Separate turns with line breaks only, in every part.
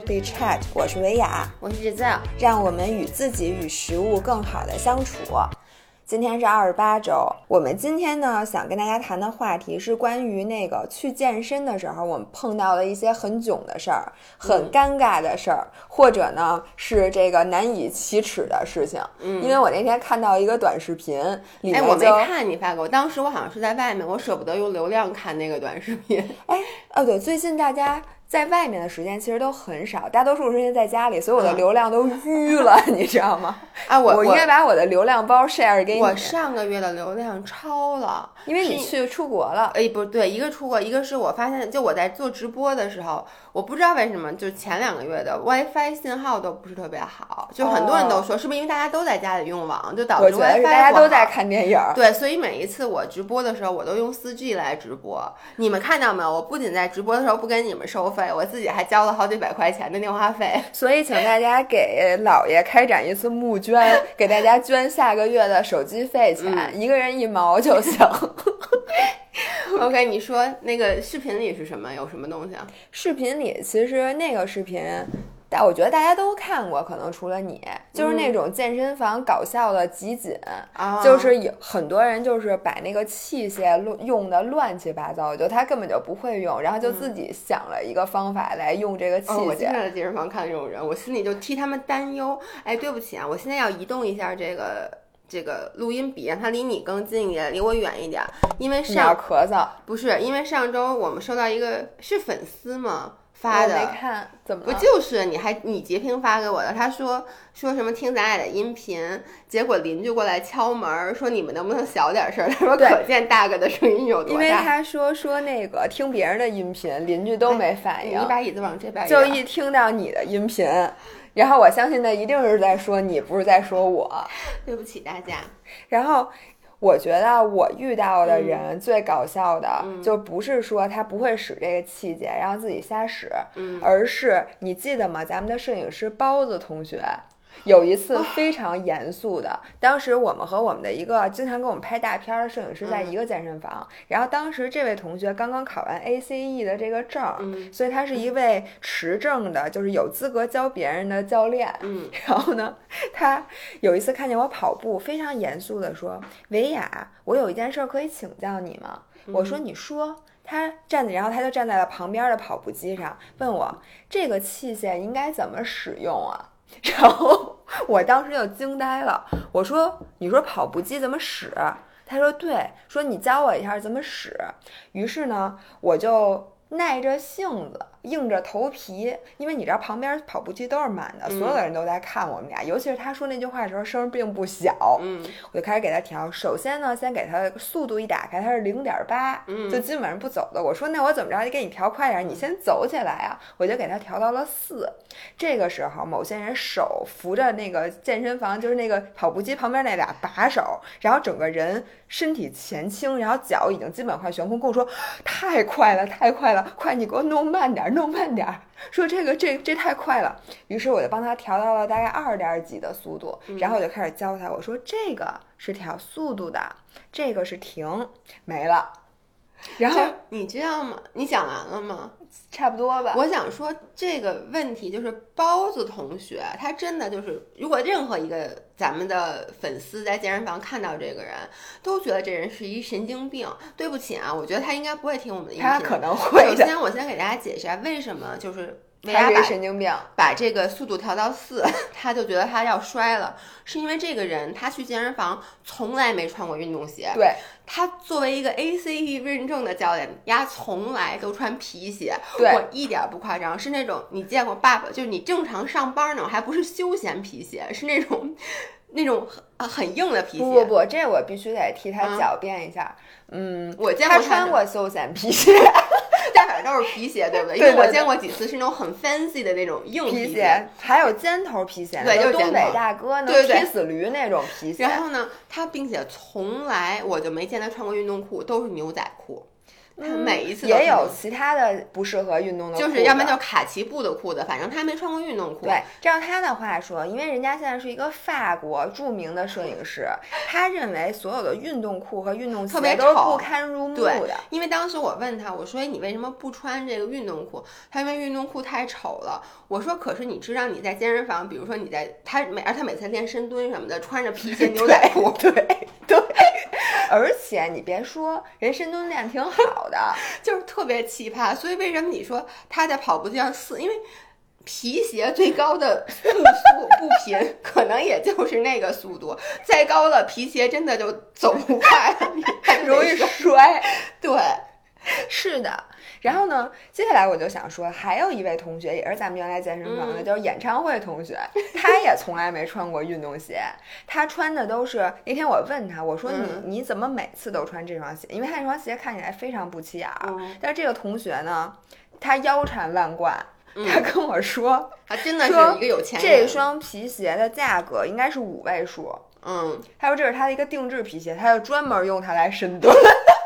Weekly Chat，我是维雅，
我是 Giselle，
让我们与自己与食物更好的相处。今天是二十八周，我们今天呢想跟大家谈的话题是关于那个去健身的时候，我们碰到了一些很囧的事儿、很尴尬的事儿，或者呢是这个难以启齿的事情。
嗯
因为我那天看到一个短视频，里
哎，
面
我没看你发给我，当时我好像是在外面，我舍不得用流量看那个短视频。
哎，哦对，最近大家在外面的时间其实都很少，大多数时间在家里，所以我的
嗯
流量都淤了，你知道吗？
啊，我
我应该把我的流量包 share 给你，
我上个月的流量超了，
因为你去出国了。
哎，不对，一个出国，一个是我发现，就我在做直播的时候，我不知道为什么，就前两个月的 WiFi 信号都不是特别好，就很多人都说，是不是因为大家都在家里用网，就导致 WiFi
是大家都在。看电影儿，
对，所以每一次我直播的时候，我都用 4G 来直播。你们看到没有？我不仅在直播的时候不跟你们收费，我自己还交了好几百块钱的电话费。
所以请大家给姥爷开展一次募捐，给大家捐下个月的手机费钱，
嗯
一个人一毛就行。
OK，你说那个视频里是什么？有什么东西啊？
视频里其实那个视频。但我觉得大家都看过，可能除了你，就是那种健身房搞笑的集锦，
啊，
就是有很多人就是把那个器械乱用的乱七八糟，就他根本就不会用，然后就自己想了一个方法来用这个器
哦，我经
械。
常在健身房看到这种人，我心里就替他们担忧。哎，对不起啊，我现在要移动一下这个这个录音笔，让它离你更近一点，离我远一点，因为上
咳嗽，
不是因为上周我们收到一个是粉丝吗发
的没
的。
看，怎么？
不就是你还你截屏发给我的？他说说什么听咱俩的音频，结果邻居过来敲门儿，说你们能不能小点声？他说可见大哥的声音有多大
因为。他说说那个听别人的音频，邻居都没反应，
你把椅子往这边
就一听到你的音频，然后我相信他一定是在说你，不是在说我。
对不起大家。
然后我觉得我遇到的人最搞笑的，
嗯
就不是说他不会使这个器械，然后自己瞎使，
嗯
而是你记得吗？咱们的摄影师包子同学。有一次非常严肃的，当时我们和我们的一个经常给我们拍大片儿的摄影师在
嗯
一个健身房，然后当时这位同学刚刚考完 ACE 的这个证所以他是一位持证的，就是有资格教别人的教练。
嗯
然后呢，他有一次看见我跑步，非常严肃地说：“维雅，我有一件事儿可以请教你吗？”我说：“你说。”他站在，然后他就站在了旁边的跑步机上，问我这个器械应该怎么使用啊？然后我当时就惊呆了，我说：“你说跑步机怎么使？”他说：“对，说你教我一下怎么使。”于是呢，我就耐着性子，硬着头皮，因为你知道旁边跑步机都是满的，所有的人都在看我们俩，尤其是他说那句话的时候声儿并不小，
嗯
我就开始给他调。首先呢，先给他速度一打开，他是零点八，
嗯
就基本上不走的。我说那我怎么着得给你调快点儿，你先走起来啊！我就给他调到了四。这个时候，某些人手扶着那个健身房，就是那个跑步机旁边那俩把手，然后整个人身体前倾，然后脚已经基本快悬空，跟我说太快了，太快了，快你给我弄慢点儿，弄慢点儿。说这个这这太快了，于是我就帮他调到了大概二点几的速度，然后我就开始教他，我说这个是调速度的，这个是停，没了。然后
你知道吗？你讲完了吗？
差不多吧，
我想说这个问题就是包子同学，他真的就是，如果任何一个咱们的粉丝在健身房看到这个人，都觉得这人是一神经病。对不起啊，我觉得他应该不会听我们的音频。
他可能会，
首先，我先给大家解释一下为什么就是维
他是一
亚把
神经病。
把这个速度调到四，他就觉得他要摔了，是因为这个人他去健身房从来没穿过运动鞋。
对，
他作为一个 ACE 认证的教练，丫从来都穿皮鞋，
对
我一点儿不夸张，是那种你见过爸爸，就是你正常上班那种，还不是休闲皮鞋，是那种那种很呃很硬的皮鞋。
不不不，这我必须得替他
嗯
狡辩一下。嗯，
我见
他
过的，
穿过休闲皮鞋，
但反正都是皮鞋，对不对？因为我见过几次是那种很 fancy 的那种硬
皮
鞋。
鞋还有尖头皮鞋，
对就是
东北大哥能踢死驴那种皮鞋。
然后呢，他并且从来我就没见他穿过运动裤，都是牛仔裤。他每一次
也有其他的不适合运动的，
就是要不然就是卡其布的裤子，反正他没穿过运动裤。
对，照他的话说，因为人家现在是一个法国著名的摄影师，他认为所有的运动裤和运动鞋
特别
都不堪入目
对
的。
因为当时我问他，我说：“哎，你为什么不穿这个运动裤？”他因为运动裤太丑了。我说：“可是你知道你在健身房，比如说你在他每而他每次练深蹲什么的，穿着皮鞋牛仔裤，
对对，而且你别说，人深蹲练挺好的，
就是特别奇葩。所以为什么你说他在跑步机上四？因为皮鞋最高的步速步频 可能也就是那个速度，再高了皮鞋真的就走不快
容易
摔
摔。
对。
是的。然后呢，接下来我就想说，还有一位同学也是咱们原来健身房的，
嗯
就是演唱会同学，他也从来没穿过运动鞋，他穿的都是那天我问他，我说你、
嗯
你怎么每次都穿这双鞋？因为他那双鞋看起来非常不起眼儿。
嗯
但是这个同学呢，他腰缠万贯，
嗯
他跟我说，
他真的是
说
一个有钱人。
这双皮鞋的价格应该是五位数。
嗯，
他说这是他的一个定制皮鞋，他就专门用它来深蹲。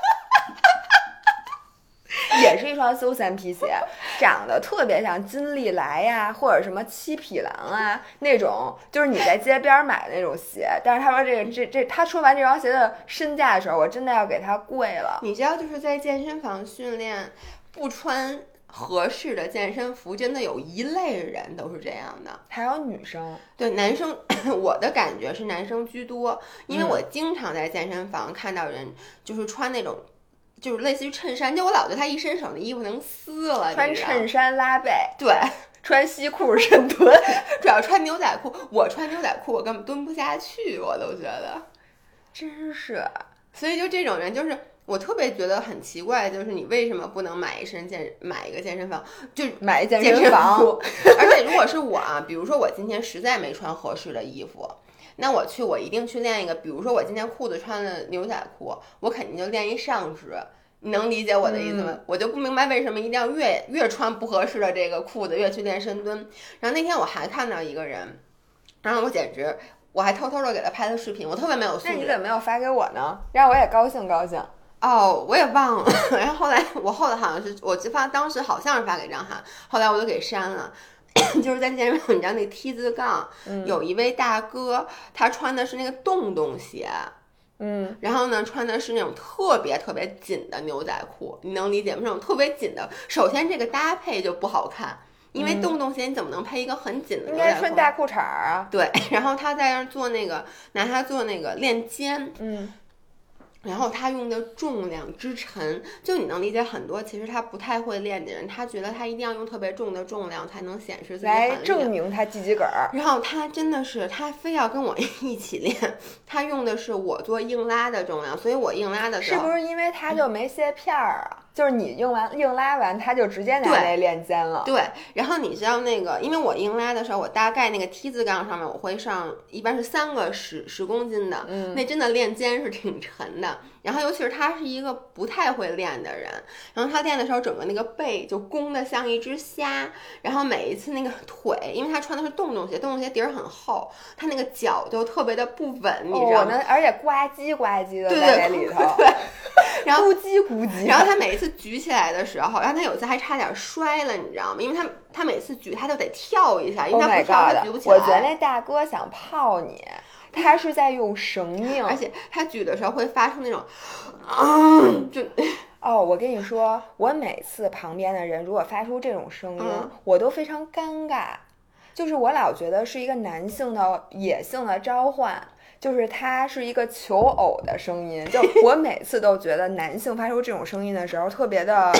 一双休闲皮鞋，长得特别像金利来呀，或者什么七匹狼啊那种，就是你在街边买的那种鞋。但是他说这个这这，他说完这双鞋的身价的时候，我真的要给他跪了。
你知道，就是在健身房训练，不穿合适的健身服，真的有一类人都是这样的。
还有女生，
对男生，我的感觉是男生居多，因为
嗯
我经常在健身房看到人就是穿那种。就是类似于衬衫，就我老觉得他一伸手，那衣服能撕了。
穿衬衫拉背，
对，
穿西裤深蹲，
主要穿牛仔裤。我穿牛仔裤，我根本蹲不下去，我都觉得。
真是。
所以就这种人，就是我特别觉得很奇怪，就是你为什么不能买一身健买一个健身房，就
买一健
健身
身房，
服？而且如果是我啊，比如说我今天实在没穿合适的衣服，那我去我一定去练一个，比如说我今天裤子穿的牛仔裤，我肯定就练一上肢。你能理解我的意思吗？
嗯
我就不明白为什么一定要越越穿不合适的这个裤子越去练深蹲。然后那天我还看到一个人，然后我简直我还偷偷的给他拍的视频，我特别没有素质。
那你怎么没有发给我呢？让我也高兴高兴。
哦，我也忘了。然后后来我后来好像是我就发，当时好像是发给张翰，后来我就给删了。就是在健身房，你知道那梯字杠、
嗯
有一位大哥，他穿的是那个洞洞鞋，
嗯，
然后呢穿的是那种特别特别紧的牛仔裤，你能理解吗？那种特别紧的，首先这个搭配就不好看，因为洞洞鞋你怎么能配一个很紧的
应
牛仔裤？
该穿大裤衩儿啊。
对，然后他在那儿做那个拿它做那个练肩，
嗯，
然后他用的重量之沉，就你能理解很多其实他不太会练的人，他觉得他一定要用特别重的重量才能显示自己
来证。明他自己个儿。
然后他真的是，他非要跟我 一起练，他用的是我做硬拉的重量，所以我硬拉的时候，
是不是因为他就没卸片儿啊？就是你用完硬拉完，他就直接拿
对
那练肩了。
对，然后你知道那个，因为我硬拉的时候，我大概那个 T 字杠上面我会上，一般是三个十十公斤的，
嗯
那真的练肩是挺沉的。然后尤其是他是一个不太会练的人，然后他练的时候，整个那个背就弓的像一只虾，然后每一次那个腿，因为他穿的是洞洞鞋，洞洞鞋底儿很厚，他那个脚就特别的不稳，你
哦，
知道吗？
而且呱唧呱唧的
对
在
对
那里头，
然后
咕叽咕叽。
然后他每一次举起来的时候，然后他有一次还差点摔了，你知道吗？因为他他每次举他就得跳一下，因
Oh
为他不跳他！举不起来。
我觉得那大哥想泡你，他是在用绳命。
而且他举的时候会发出那种，嗯，就
哦，我跟你说，我每次旁边的人如果发出这种声音，
嗯
我都非常尴尬。就是我老觉得是一个男性的野性的召唤，就是它是一个求偶的声音。就 我每次都觉得男性发出这种声音的时候，特别的。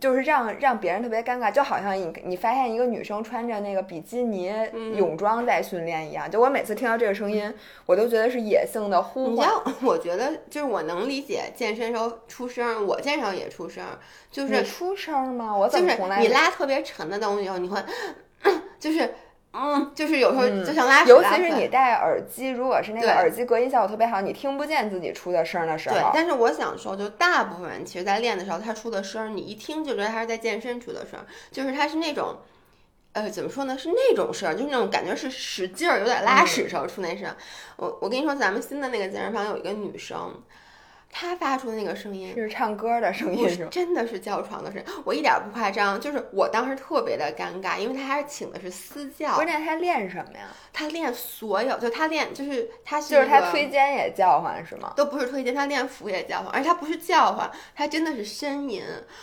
就是让让别人特别尴尬，就好像你你发现一个女生穿着那个比基尼
嗯
泳装在训练一样。就我每次听到这个声音，我都觉得是野性的呼唤。
我觉得就是我能理解健身时候出声，我健身时候也出声，就是
出声吗？我怎
就是
么从来没
你拉特别沉的东西以后，你会，就是嗯，就是有时候
嗯
就像拉屎
尤其是你戴耳机，如果是那个耳机隔音效果特别好，你听不见自己出的声儿的时候
对，
候，
但是我想说，就大部分人其实在练的时候，他出的声儿，你一听就觉得他是在健身出的声儿，就是他是那种，呃，怎么说呢？是那种声儿，就是那种感觉是使劲儿，有点拉屎时候出那声儿。我我跟你说，咱们新的那个健身房有一个女生，他发出的那个声音
是唱歌的声音？
真的是叫床的声音，我一点儿不夸张，就是我当时特别的尴尬，因为他还是请的是私教
关键，，他练什么呀？
他练所有，就他练就是他是
就是他推肩也叫唤是吗？
都不是推肩，他练腹也叫唤，而且他不是叫唤，他真的是呻吟。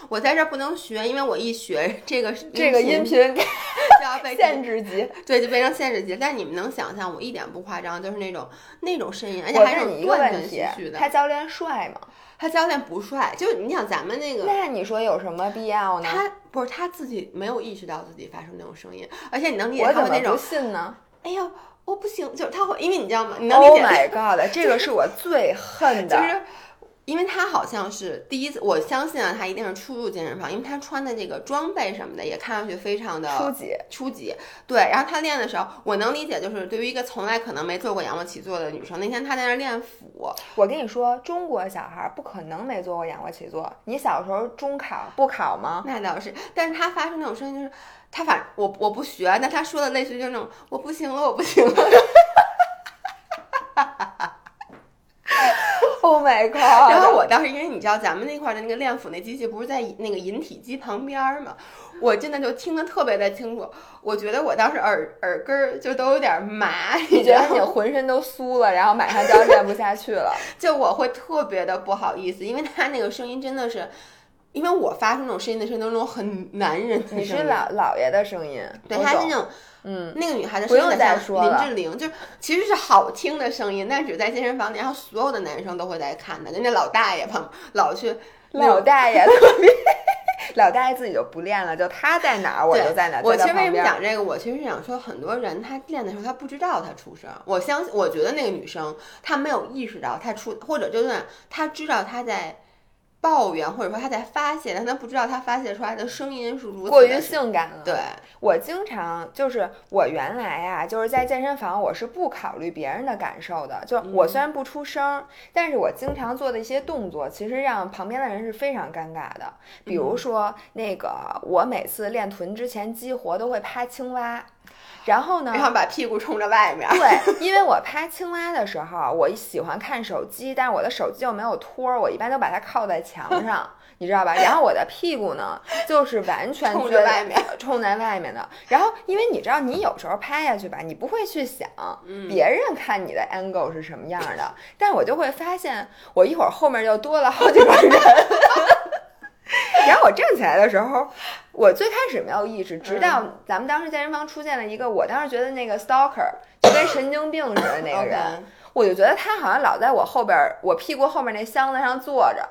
我在这儿不能学，因为我一学这个
这个音
频
频
就要被
限制级。
对，就变成限制级。但你们能想象，我一点不夸张，就是那种那种呻吟，而且还是
你一个
种断断
问题
续续，的。
他教练帅吗？
他教练不帅，就是你想咱们那个。
那你说有什么必要呢？
他不是他自己没有意识到自己发出那种声音，而且你能理解他们那种，
信呢
哎呦，我不行，就是他会，因为你知道吗？你能理
？Oh
解
my god！这个是我最恨的。
就是因为他好像是第一次，我相信啊，他一定是初入健身房，因为他穿的这个装备什么的也看上去非常的
初级，
初级。对，然后他练的时候，我能理解，就是对于一个从来可能没做过仰卧起坐的女生，那天他在那儿练腹，
我跟你说，中国小孩儿不可能没做过仰卧起坐。你小时候中考不考吗？
那倒是，但是他发出那种声音，就是他反我我不学，但他说的类似于就是那种我不行了，我不行了。
Oh my god！
然后我当时因为你知道咱们那块儿的那个练腹那机器不是在那个引体机旁边儿嘛，我真的就听得特别的清楚。我觉得我当时耳耳根儿就都有点麻，
你觉得你？浑身都酥了，然后马上就要练不下去了。
就我会特别的不好意思，因为他那个声音真的是，因为我发出那种声音的声音都是那种很男人的声音。
你是老老爷的声音，
对，他是那种
嗯，
那个女孩子
不用再说了
林志玲，就其实是好听的声音，但只在健身房里，然后所有的男生都会在看的，就那老大爷旁老去
老大爷老大爷自己就不练了，就他在哪儿我就在哪儿。
我其实为什么讲这个？我其实是想说，很多人他练的时候他不知道他出声，我相信，我觉得那个女生她没有意识到她出，或者就算她知道她在抱怨，或者说他在发泄，但他不知道他发泄出来的声音是如此
过于性感了。
对，
我经常就是我原来啊，就是在健身房，我是不考虑别人的感受的。就我虽然不出声，但是我经常做的一些动作，其实让旁边的人是非常尴尬的。比如说，那个我每次练臀之前激活都会趴青蛙，然后呢，
然后把屁股冲着外面。
对，因为我拍青蛙的时候，我喜欢看手机，但是我的手机又没有托儿，我一般都把它靠在墙上，你知道吧？然后我的屁股呢，就是完全
冲着外面，
冲在外面的。然后，因为你知道，你有时候拍下去吧，你不会去想
嗯
别人看你的 angle 是什么样的，但我就会发现，我一会儿后面就多了好几个人。然后我站起来的时候，我最开始没有意识，直到咱们当时健身房出现了一个，我当时觉得那个 stalker 就跟神经病似的那个人我就觉得他好像老在我后边儿，我屁股后面那箱子上坐着。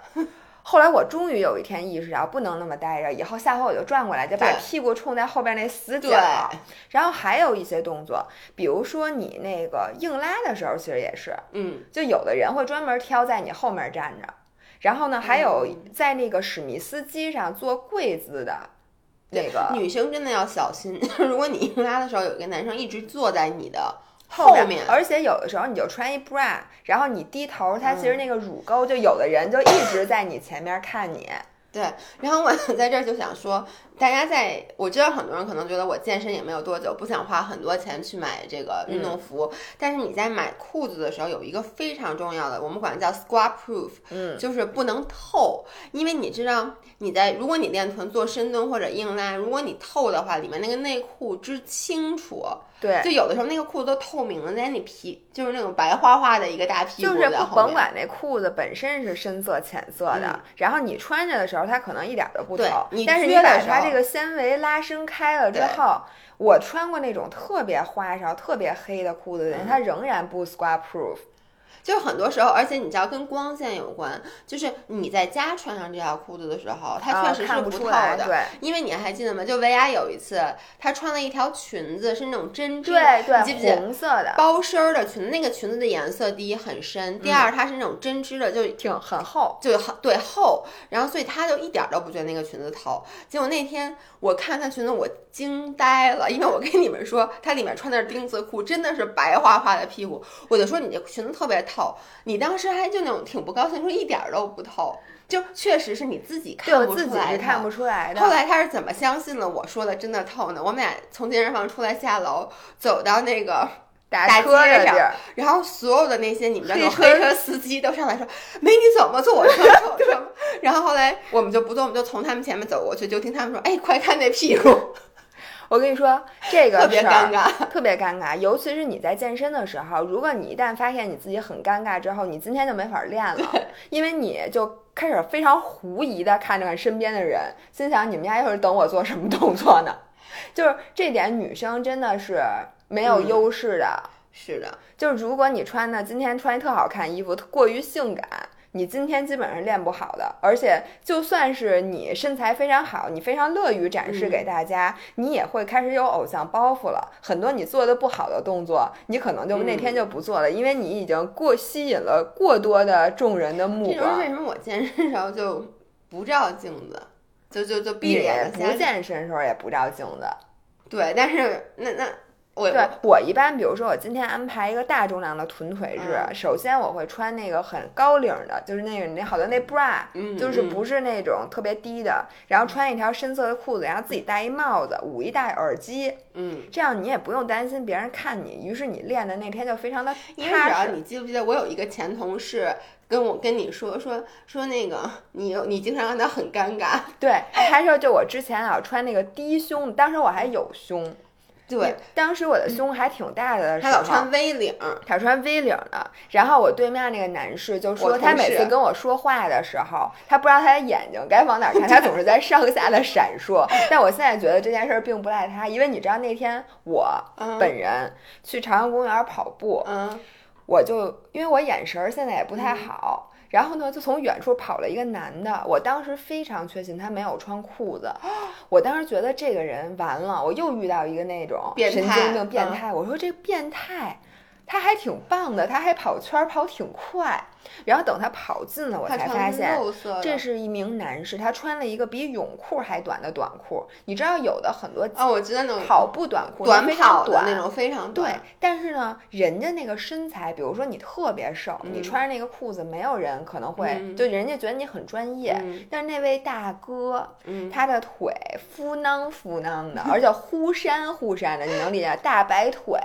后来我终于有一天意识到不能那么待着，以后下回我就转过来，就把屁股冲在后边那死角。
对。
然后还有一些动作，比如说你那个硬拉的时候，其实也是，
嗯，
就有的人会专门挑在你后面站着，然后呢，还有
嗯
在那个史密斯机上做跪姿的那个
女生真的要小心，如果你硬拉的时候有一个男生一直坐在你的
后
面，
而且有的时候你就穿一 bra，然后你低头，他其实
嗯
那个乳沟，就有的人就一直在你前面看你。
对，然后我 在这儿就想说，大家在我知道很多人可能觉得我健身也没有多久，不想花很多钱去买这个运动服，但是你在买裤子的时候有一个非常重要的，我们管它叫 squat proof，
嗯，
就是不能透，因为你知道你在如果你练臀做深蹲或者硬拉，如果你透的话，里面那个内裤之清楚，
对，
就有的时候那个裤子都透明了，连你皮就是那种白花花的一个大屁股
就是不。甭管那裤子本身是深色、浅色的，
嗯。
然后你穿着的时候，它可能一点都不透
你，
但是你
撅的时候
把它这个纤维拉伸开了之后，我穿过那种特别花哨、特别黑的裤子的人，
嗯
它仍然不 squat proof。
就是很多时候，而且你知道跟光线有关，就是你在家穿上这条裤子的时候，它
啊
确实是
不
透的。
对
因为你还记得吗？就维娅有一次，她穿了一条裙子，是那种针织
对
你记不记
对，
得
红色的，
包身儿的裙子？那个裙子的颜色，第一很深，第二它是那种针织的，就
挺很厚。
就很对厚，然后所以她就一点儿都不觉得那个裙子透。结果那天我看她裙子，我惊呆了，因为我跟你们说，她里面穿的是丁字裤，真的是白花花的屁股。我就说你这裙子特别透，你当时还就那种挺不高兴，说一点儿都不透，就确实是你自己看不出来
自己是看不出来的。
后来他是怎么相信了我说的真的透呢？我们俩从健身房出来下楼，走到那个
大
街上
的地儿，
然后所有的那些你们知道有
黑车
车司机都上来说：“美女怎么坐我车？坐我车。”然后后来我们就不动，我们就从他们前面走过去，就听他们说：“哎，快看那屁股，
我跟你说，这个
特别尴尬。
特别尴尬，尤其是你在健身的时候，如果你一旦发现你自己很尴尬之后，你今天就没法练了，因为你就开始非常狐疑的看着看身边的人，心想你们家又是等我做什么动作呢？就是这点，女生真的是没有
嗯
优势的。”
是的，
就是如果你穿的今天穿一特好看衣服，过于性感，你今天基本上练不好的。而且就算是你身材非常好，你非常乐于展示给大家，你也会开始有偶像包袱了。很多你做的不好的动作，你可能就那天就不做了，因为你已经过吸引了过多的众人的目光
这就是为。什么我健身时候就不照镜子，就就就闭着眼睛
不健身时候也不照镜子。
对，但是那那我
对。我一般，比如说我今天安排一个大重量的臀腿日，
嗯。
首先我会穿那个很高领的，就是那个那好多那 bra，、
嗯
就是
嗯。
不是那种特别低的，然后穿一条深色的裤子，然后自己戴一帽子，捂一戴耳机，
嗯，
这样你也不用担心别人看你，于是你练的那天就非常的
因为只要。你记不记得，我有一个前同事跟我跟你说说说那个你你经常让他很尴尬，
对，他说就我之前啊穿那个低胸，当时我还有胸，
对，
当时我的胸还挺大的的时候，
他老穿 V 领，
他穿 V 领的，然后我对面那个男士就说，他每次跟我说话的时候，他不知道他的眼睛该往哪儿看，他总是在上下的闪烁。但我现在觉得这件事儿并不赖他，因为你知道那天我
嗯
本人去朝阳公园跑步，
嗯
我就因为我眼神儿现在也不太好。然后呢，就从远处跑了一个男的，我当时非常确信他没有穿裤子，我当时觉得这个人完了，我又遇到一个那种
变态
神经病变
嗯。
态，我说这变态，他还挺棒的，他还跑圈儿跑挺快，然后等他跑近了，我才发现这是一名男士，他穿了一个比泳裤还短的短裤，你知道有的很多
哦，我知道那种
跑步短裤
短跑
短
那种非常
对
短，，
但是呢，人家那个身材，比如说你特别瘦，你
嗯
穿着那个裤子，没有人可能会，
嗯
就人家觉得你很专业。
嗯
但是那位大哥，
嗯
他的腿夫囊夫囊的，而且忽闪忽闪的，你能理解？大白腿，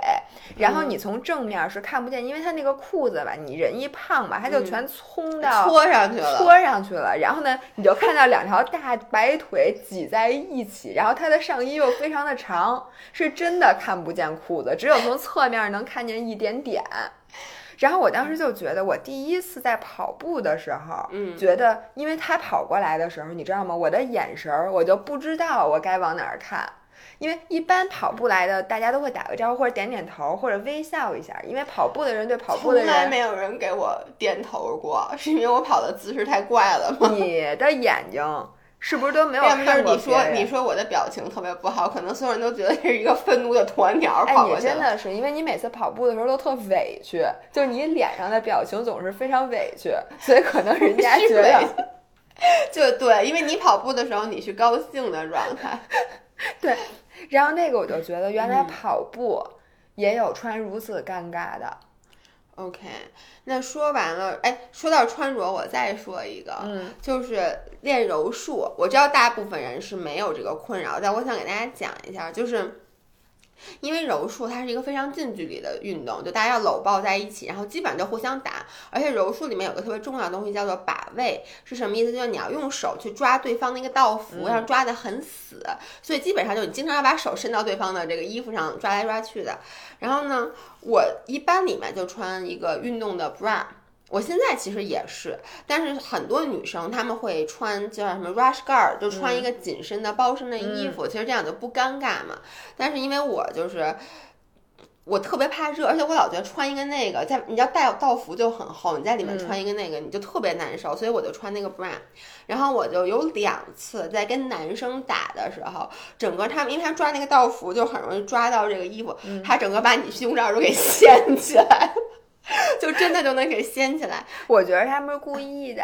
然后
嗯
你从正面是看不见，因为他那个裤子吧，你人一胖吧，他就
嗯
全冲到。
搓上去了，
搓上去了，然后呢，你就看到两条大白腿挤在一起，然后它的上衣又非常的长，是真的看不见裤子，只有从侧面能看见一点点。然后我当时就觉得，我第一次在跑步的时候，
嗯
觉得因为他跑过来的时候，你知道吗？我的眼神儿我就不知道我该往哪儿看。因为一般跑步来的，大家都会打个招呼或者点点头或者微笑一下，因为跑步的人对跑步的
从来，没有人给我点头过，是因为我跑的姿势太怪了吗？
你的眼睛是不是都没有
要么就是
看过
你说你说我的表情特别不好，可能所有人都觉得这是一个愤怒的鸵 鸟跑过去了。
真的是，因为你每次跑步的时候都特委屈，就是你脸上的表情总是非常委屈，所以可能人家觉得，
就对，因为你跑步的时候你是高兴的状态。
对。然后那个我就觉得，原来
嗯
跑步也有穿如此尴尬的
，OK，那说完了，哎，说到穿着，我再说一个，
嗯，
就是练柔术。我知道大部分人是没有这个困扰，但我想给大家讲一下，就是。因为柔术它是一个非常近距离的运动，就大家要搂抱在一起，然后基本上就互相打。而且柔术里面有个特别重要的东西叫做把位，是什么意思？就是你要用手去抓对方那个道服，要抓得很死，所以基本上就你经常要把手伸到对方的这个衣服上抓来抓去的。然后呢，我一般里面就穿一个运动的 bra。我现在其实也是，但是很多女生她们会穿叫什么 rush guard，就穿一个紧身的包身的衣服，其实这样就不尴尬嘛。但是因为我就是我特别怕热，而且我老觉得穿一个那个在你要带道服就很厚，你在里面穿一个那个、你就特别难受，所以我就穿那个 bra。然后我就有两次在跟男生打的时候，整个他们因为他抓那个道服就很容易抓到这个衣服，他整个把你胸罩都给掀起来。就真的就能给掀起来，
我觉得他们是故意的，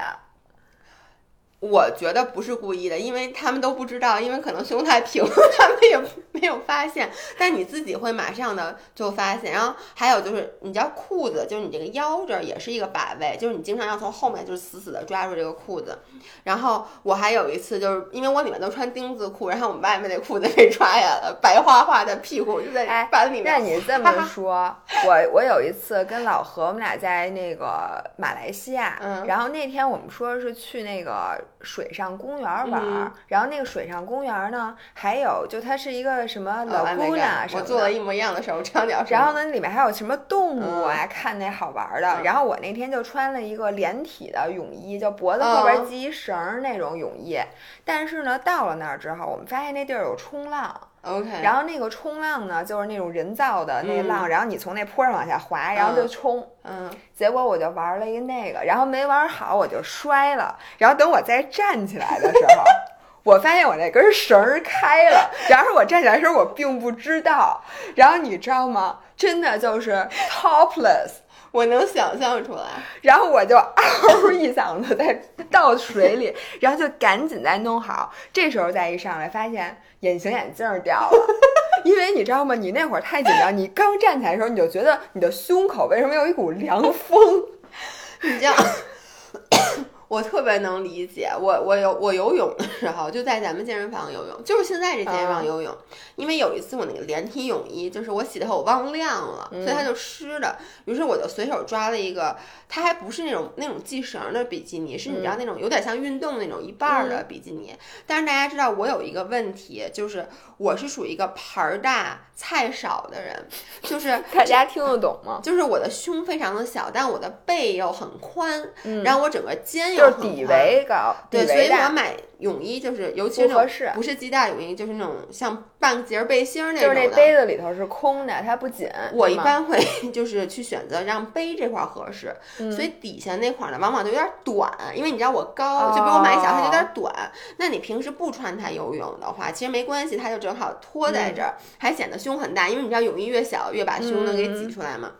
我觉得不是故意的，因为他们都不知道，因为可能胸太平，他们也没有发现。但你自己会马上的就发现。然后还有就是，你知道裤子，就是你这个腰这儿也是一个把位，就是你经常要从后面就是死死的抓住这个裤子。然后我还有一次，就是因为我里面都穿丁字裤，然后我们外面那裤子被抓下来了，白花花的屁股就在班里面。
那你这么说，我我有一次跟老何，我们俩在那个马来西亚，然后那天我们说是去那个。水上公园玩，然后那个水上公园呢，还有就它是一个什么老姑娘什么
的，我做了一模一样的事儿，我唱点。
然后呢，里面还有什么动物啊？看那好玩的。然后我那天就穿了一个连体的泳衣，就脖子后边系一绳那种泳衣。但是呢，到了那儿之后，我们发现那地儿有冲浪。
OK，
然后那个冲浪呢，就是那种人造的那浪，然后你从那坡上往下滑，然后就冲。
嗯，
结果我就玩了一个那个，然后没玩好，我就摔了。然后等我再站起来的时候，我发现我那根绳儿开了。然后我站起来的时候，我并不知道。然后你知道吗？真的就是 topless。
我能想象出来，
然后我就嗷一嗓子在倒水里，然后就赶紧再弄好。这时候再一上来，发现隐形眼镜掉了，因为你知道吗？你那会儿太紧张，你刚站起来的时候，你就觉得你的胸口为什么有一股凉风？
你这样。我特别能理解，我我游我游泳的时候就在咱们健身房游泳，就是现在这健身房游泳，因为有一次我那个连体泳衣就是我洗的时候我忘晾了，所以它就湿的，于是我就随手抓了一个，它还不是那种那种系绳的比基尼，是你知道那种有点像运动那种一半的比基尼，但是大家知道我有一个问题，就是我是属于一个盘儿大菜少的人，就是
大家听得懂吗？
就是我的胸非常的小，但我的背又很宽，然后我整个肩。
就是底围高，
对，所以我买泳衣就是，尤其是
合适，
不是系带泳衣，就是那种像半截背心儿那种
的。就是那杯子里头是空的，它不紧。
我一般会就是去选择让杯这块合适，所以底下那块呢，往往就有点短，因为你知道我高，就比我买小，它有点短。那你平时不穿它游泳的话，其实没关系，它就正好托在这儿，还显得胸很大，因为你知道泳衣越小越把胸能给挤出来嘛。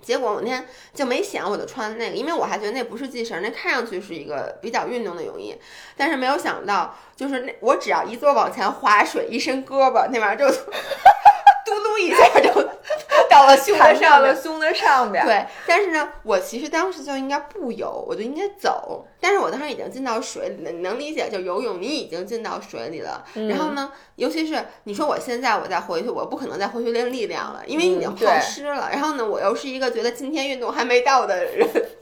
结果我那天就没想，我就穿那个，因为我还觉得那不是系绳，那看上去是一个比较运动的泳衣，但是没有想到，就是那我只要一坐往前划水，一伸胳膊，那玩意儿就嘟噜一下就。到了胸的上
了胸的上边，
对。但是呢，我其实当时就应该不游，我就应该走。但是我当时已经进到水里了，你能理解？就游泳，你已经进到水里了。然后呢，尤其是你说我现在我再回去，我不可能再回去练力量了，因为已经耗湿了。然后呢，我又是一个觉得今天运动还没到的人。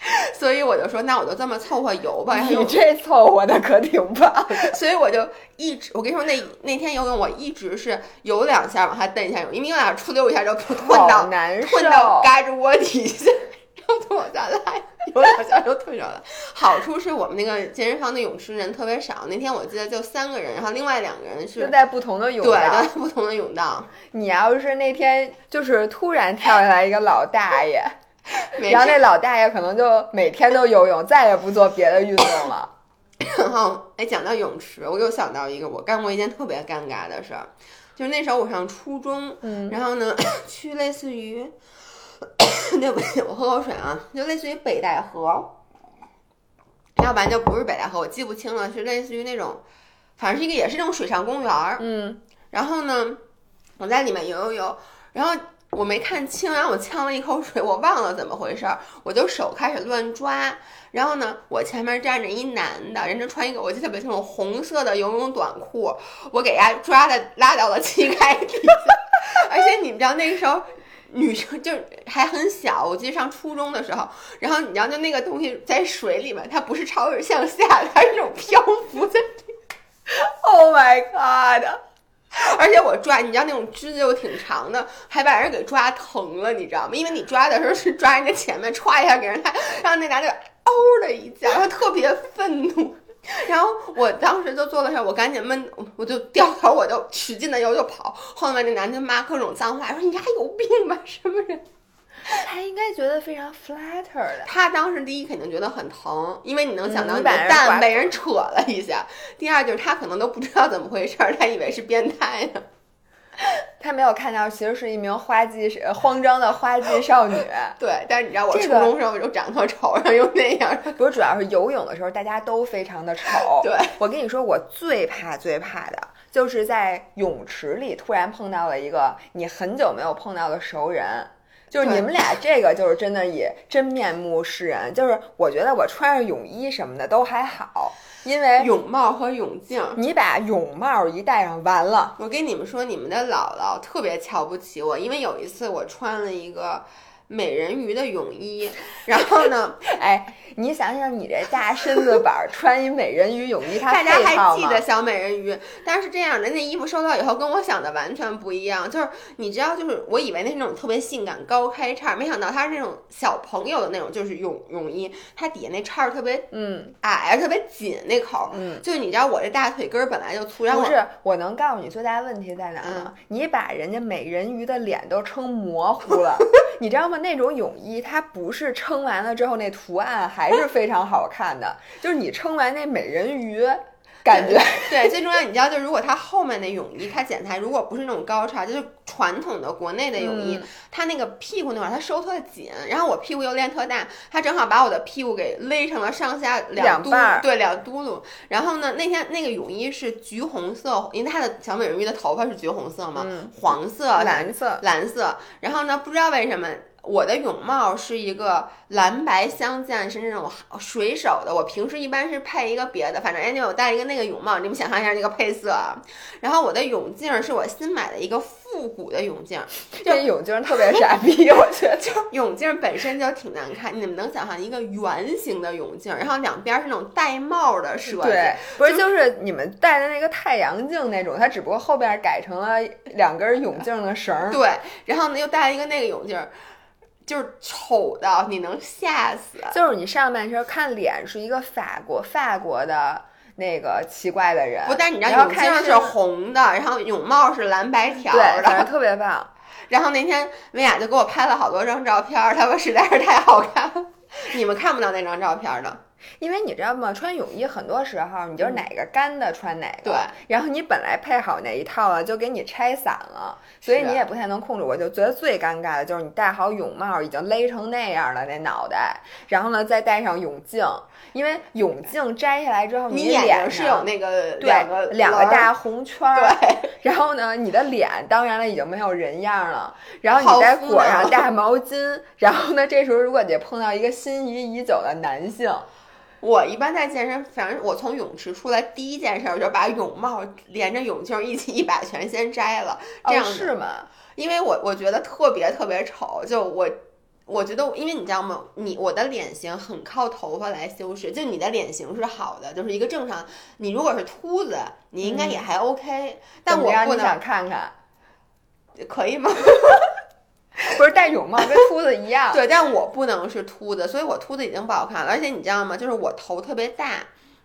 所以我就说，那我就这么凑合游吧。
你这凑合的可挺棒。
所以我就一直，我跟你说，那那天游泳我一直是游两下往下蹬一下泳，因为往下出溜一下就困到难受，困到嘎吱窝底下，然后从往下来，游两下就退上来。好处是我们那个健身房的泳池人特别少，那天我记得就三个人，然后另外两个人是
在不同的泳道，
对，在不同的泳道。
你要是那天就是突然跳下来一个老大爷。然后那老大爷可能就每天都游泳，再也不做别的运动了。
然后，哎，讲到泳池，我又想到一个我干过一件特别尴尬的事儿，就是那时候我上初中，然后呢，去类似于，对不起，我喝口水啊，就类似于北戴河，要不然就不是北戴河，我记不清了，是类似于那种，反正是一个也是那种水上公园儿。
嗯，
然后呢，我在里面游游游，然后。我没看清，然后我呛了一口水，我忘了怎么回事儿，我就手开始乱抓，然后呢，我前面站着一男的，人家穿一个我记得特别清楚红色的游泳短裤，我给他抓的拉到了膝盖底下，而且你们知道那个时候女生就还很小，我记得上初中的时候，然后你知道就那个东西在水里面，它不是朝着向下，它是这种漂浮在
，Oh my God！
而且我抓，你知道那种指甲又挺长的，还把人给抓疼了，你知道吗？因为你抓的时候是抓人家前面，歘一下给人家，然后那男的嗷的一叫，他特别愤怒。然后我当时就做了事，我赶紧闷，我就掉头，我就使劲的又就跑。后面那男的骂各种脏话，说你丫有病吧，什么人？
他应该觉得非常 flattered。
他当时第一肯定觉得很疼，因为你能想到你的蛋被人扯了一下。第二就是他可能都不知道怎么回事儿，他以为是变态呢。
他没有看到，其实是一名花季呃慌张的花季少女。
对，但是你知道我初中时候我就长特丑，然后又那样。
不是，主要是游泳的时候大家都非常的丑。
对，
我跟你说，我最怕最怕的就是在泳池里突然碰到了一个你很久没有碰到的熟人。就是你们俩这个就是真的以真面目示人，就是我觉得我穿上泳衣什么的都还好，因为
泳帽和泳镜。
你把泳帽一戴上，完了，
我跟你们说，你们的姥姥特别瞧不起我，因为有一次我穿了一个美人鱼的泳衣，然后呢，
哎，你想想你这大身子板儿穿一美人鱼泳衣，它
大家还记得？小美人鱼，但是这样的那衣服收到以后跟我想的完全不一样。就是你知道，就是我以为那是那种特别性感高开叉，没想到它是那种小朋友的那种，就是泳泳衣，它底下那叉儿特别
嗯
矮，特别紧那口儿。
嗯。
就是你知道我这大腿根儿本来就粗，然后
不是，我能告诉你最大问题在哪儿吗？
嗯
你把人家美人鱼的脸都撑模糊了，你知道吗？那种泳衣它不是撑完了之后那图案还是非常好看的，就是你撑完那美人鱼，感觉
对，最重要，你知道，就如果它后面的泳衣，它剪裁如果不是那种高叉，就是传统的国内的泳衣，
嗯
它那个屁股那块儿它收特紧，然后我屁股又练特大，它正好把我的屁股给勒成了上下嘟
两嘟
对，两嘟噜。然后呢，那天那个泳衣是橘红色，因为它的小美人鱼的头发是橘红色嘛，
嗯
黄色、
蓝色。
蓝色。然后呢，不知道为什么。我的泳帽是一个蓝白相间，是那种水手的。我平时一般是配一个别的，反正 anyway 我戴一个那个泳帽，你们想象一下那个配色啊。然后我的泳镜是我新买的一个复古的泳镜，
这泳镜特别傻逼，我觉得。
泳镜本身就挺难看，你们能想象一个圆形的泳镜，然后两边是那种戴帽的设计，
对，不是就是你们戴的那个太阳镜那种，它只不过后边改成了两根泳镜的绳儿。
对，然后呢又戴了一个那个泳镜，就是丑到你能吓死。
就是你上半身看脸是一个法国法国的那个奇怪的人，
不，但是你知道泳镜是红的，然后泳帽是蓝白条的。
特别棒。
然后那天薇娅就给我拍了好多张照片儿，她说实在是太好看了。你们看不到那张照片的，
因为你知道吗？穿泳衣很多时候你就是哪个干的穿哪个，
对。
然后你本来配好那一套了，就给你拆散了，所以你也不太能控制。我就觉得最尴尬的就是你戴好泳帽，已经勒成那样了那脑袋，然后呢再戴上泳镜，因为泳镜摘下来之后，
你
脸
是有那个两个
两个大红圈儿，
对，
然后呢，你的脸当然了已经没有人样了，然后你再裹上大毛巾，然后呢，这时候如果你碰到一个心仪已久的男性，
我一般在健身，反正我从泳池出来第一件事儿就把泳帽连着泳镜一起一把全先摘了，这样
哦、是吗？
因为我我觉得特别特别丑，就我。我觉得，因为你知道吗？你我的脸型很靠头发来修饰，就你的脸型是好的，就是一个正常。你如果是秃子，你应该也还 OK，、但我不能
想看看，
可以吗？
不是戴泳帽跟秃子一样，
对，但我不能是秃子，所以我秃子已经不好看了。而且你知道吗？就是我头特别大，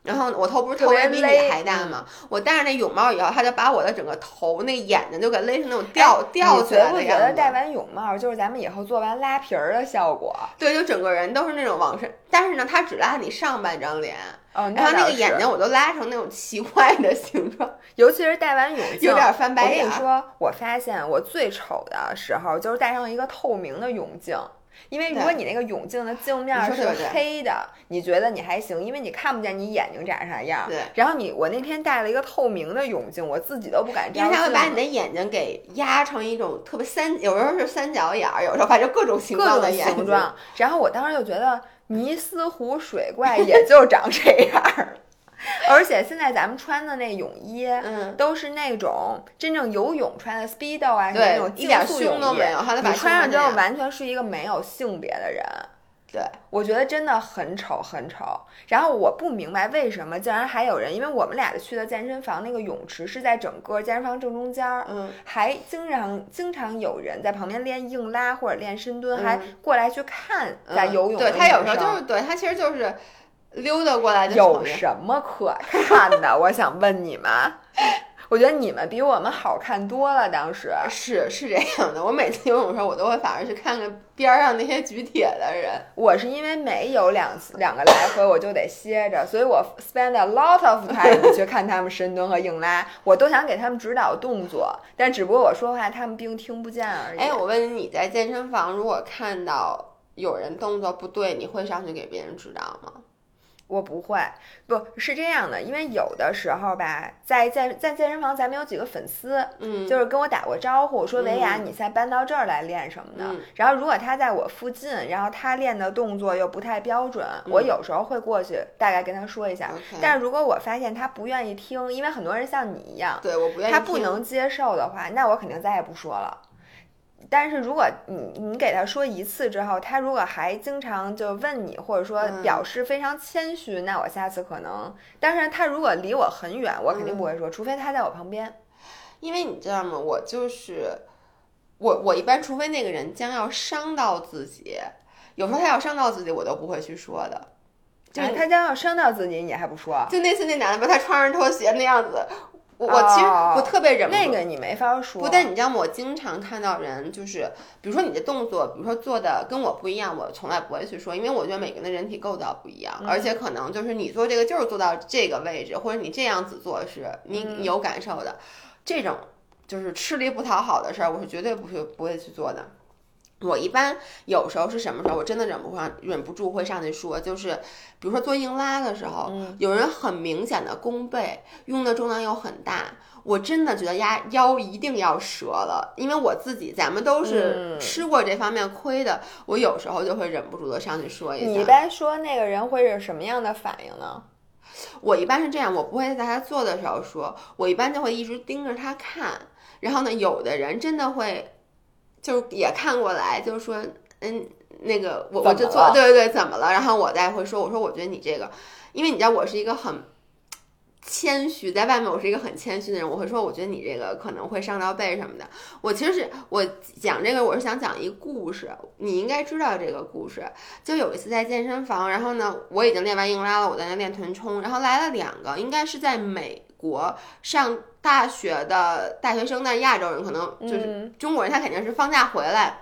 然后我头不是头
特别
围比你还大
嗯
吗？我戴上那泳帽以后，他就把我的整个头那眼睛就给勒成那种吊、吊
你
起来
觉不觉
的样子。
得戴完泳帽就是咱们以后做完拉皮儿的效果？
对，就整个人都是那种往上，但是呢，他只拉你上半张脸，
哦，
然后那个眼睛我都拉成那种奇怪的形状，
尤其是戴完泳镜，
有点翻
我
白眼我。
跟你说，我发现我最丑的时候就是戴上一个透明的泳镜。因为如果你那个泳镜的镜面是黑的，你觉得你还行，因为你看不见你眼睛长啥样。
对。
然后你，我那天戴了一个透明的泳镜，我自己都不敢照
因为它会把你
镜。
的眼睛给压成一种特别三，有时候是三角眼儿，有时候反正各种形状的眼睛
形。状，然后我当时就觉得尼斯湖水怪也就长这样儿，而且现在咱们穿的那泳衣，
嗯，
都是那种真正游泳穿的 speedo 啊，
对
那种
一点
竞速泳衣
胸都没有还得把
你穿上之后完全是一个没有性别的人。
对，
我觉得真的很丑很丑。然后我不明白为什么竟然还有人，因为我们俩去的健身房那个泳池是在整个健身房正中间儿，
嗯，
还经常经常有人在旁边练硬拉或者练深蹲，
嗯。
还过来去看在
嗯
游泳的
对他有时候就是对他其实就是溜达过来就
有什么可看的？我想问你们。我觉得你们比我们好看多了。当时
是是这样的，我每次游泳的时候，我都会反而去看看边儿上那些举铁的人。
我是因为没游两次两个来回，我就得歇着，所以我 spend a lot of time 去看他们深蹲和硬拉，我都想给他们指导动作，但只不过我说话他们并听不见而已。
哎，我问你，你在健身房如果看到有人动作不对，你会上去给别人指导吗？
我不会，不是这样的，因为有的时候吧，在健在健身房，咱们有几个粉丝，
嗯，
就是跟我打过招呼，说维雅，你再搬到这儿来练什么的。然后如果他在我附近，然后他练的动作又不太标准，我有时候会过去大概跟他说一下。但是如果我发现他不愿意听，因为很多人像你一样，
对我不愿意，
他不能接受的话，那我肯定再也不说了。但是如果你你给他说一次之后，他如果还经常就问你，或者说表示非常谦虚，那我下次可能。但是他如果离我很远，我肯定不会说，除非他在我旁边。
因为你知道吗？我就是我，我一般除非那个人将要伤到自己，有时候他要伤到自己，我都不会去说的。就是
他将要伤到自己，你还不说？
就那次那男的吧，他穿上拖鞋那样子。我其实我特别忍不
住那个你没法说。
不，但你知道吗？我经常看到人，就是比如说你的动作，比如说做的跟我不一样，我从来不会去说，因为我觉得每个人的人体构造不一样，而且可能就是你做这个就是做到这个位置，或者你这样子做是你有感受的，这种就是吃力不讨好的事儿，我是绝对不会不会去做的。我一般有时候是什么时候，我真的忍不上，忍不住会上去说，就是比如说做硬拉的时候，有人很明显的弓背，用的重量又很大，我真的觉得压腰一定要折了，因为我自己咱们都是吃过这方面亏的，我有时候就会忍不住的上去说一下。
你一般说那个人会是什么样的反应呢？
我一般是这样，我不会在他做的时候说，我一般就会一直盯着他看，然后呢，有的人真的会。就也看过来，就是说，嗯，那个我我就做，对对对，怎么了？然后我再会说，我说我觉得你这个，因为你知道我是一个很谦虚，在外面我是一个很谦虚的人，我会说我觉得你这个可能会伤到背什么的。我其实是我讲这个，我是想讲一个故事，你应该知道这个故事。就有一次在健身房，然后呢，我已经练完硬拉了，我在那练臀冲，然后来了两个，应该是在美国上。大学的大学生，但亚洲人可能就是中国人，他肯定是放假回来，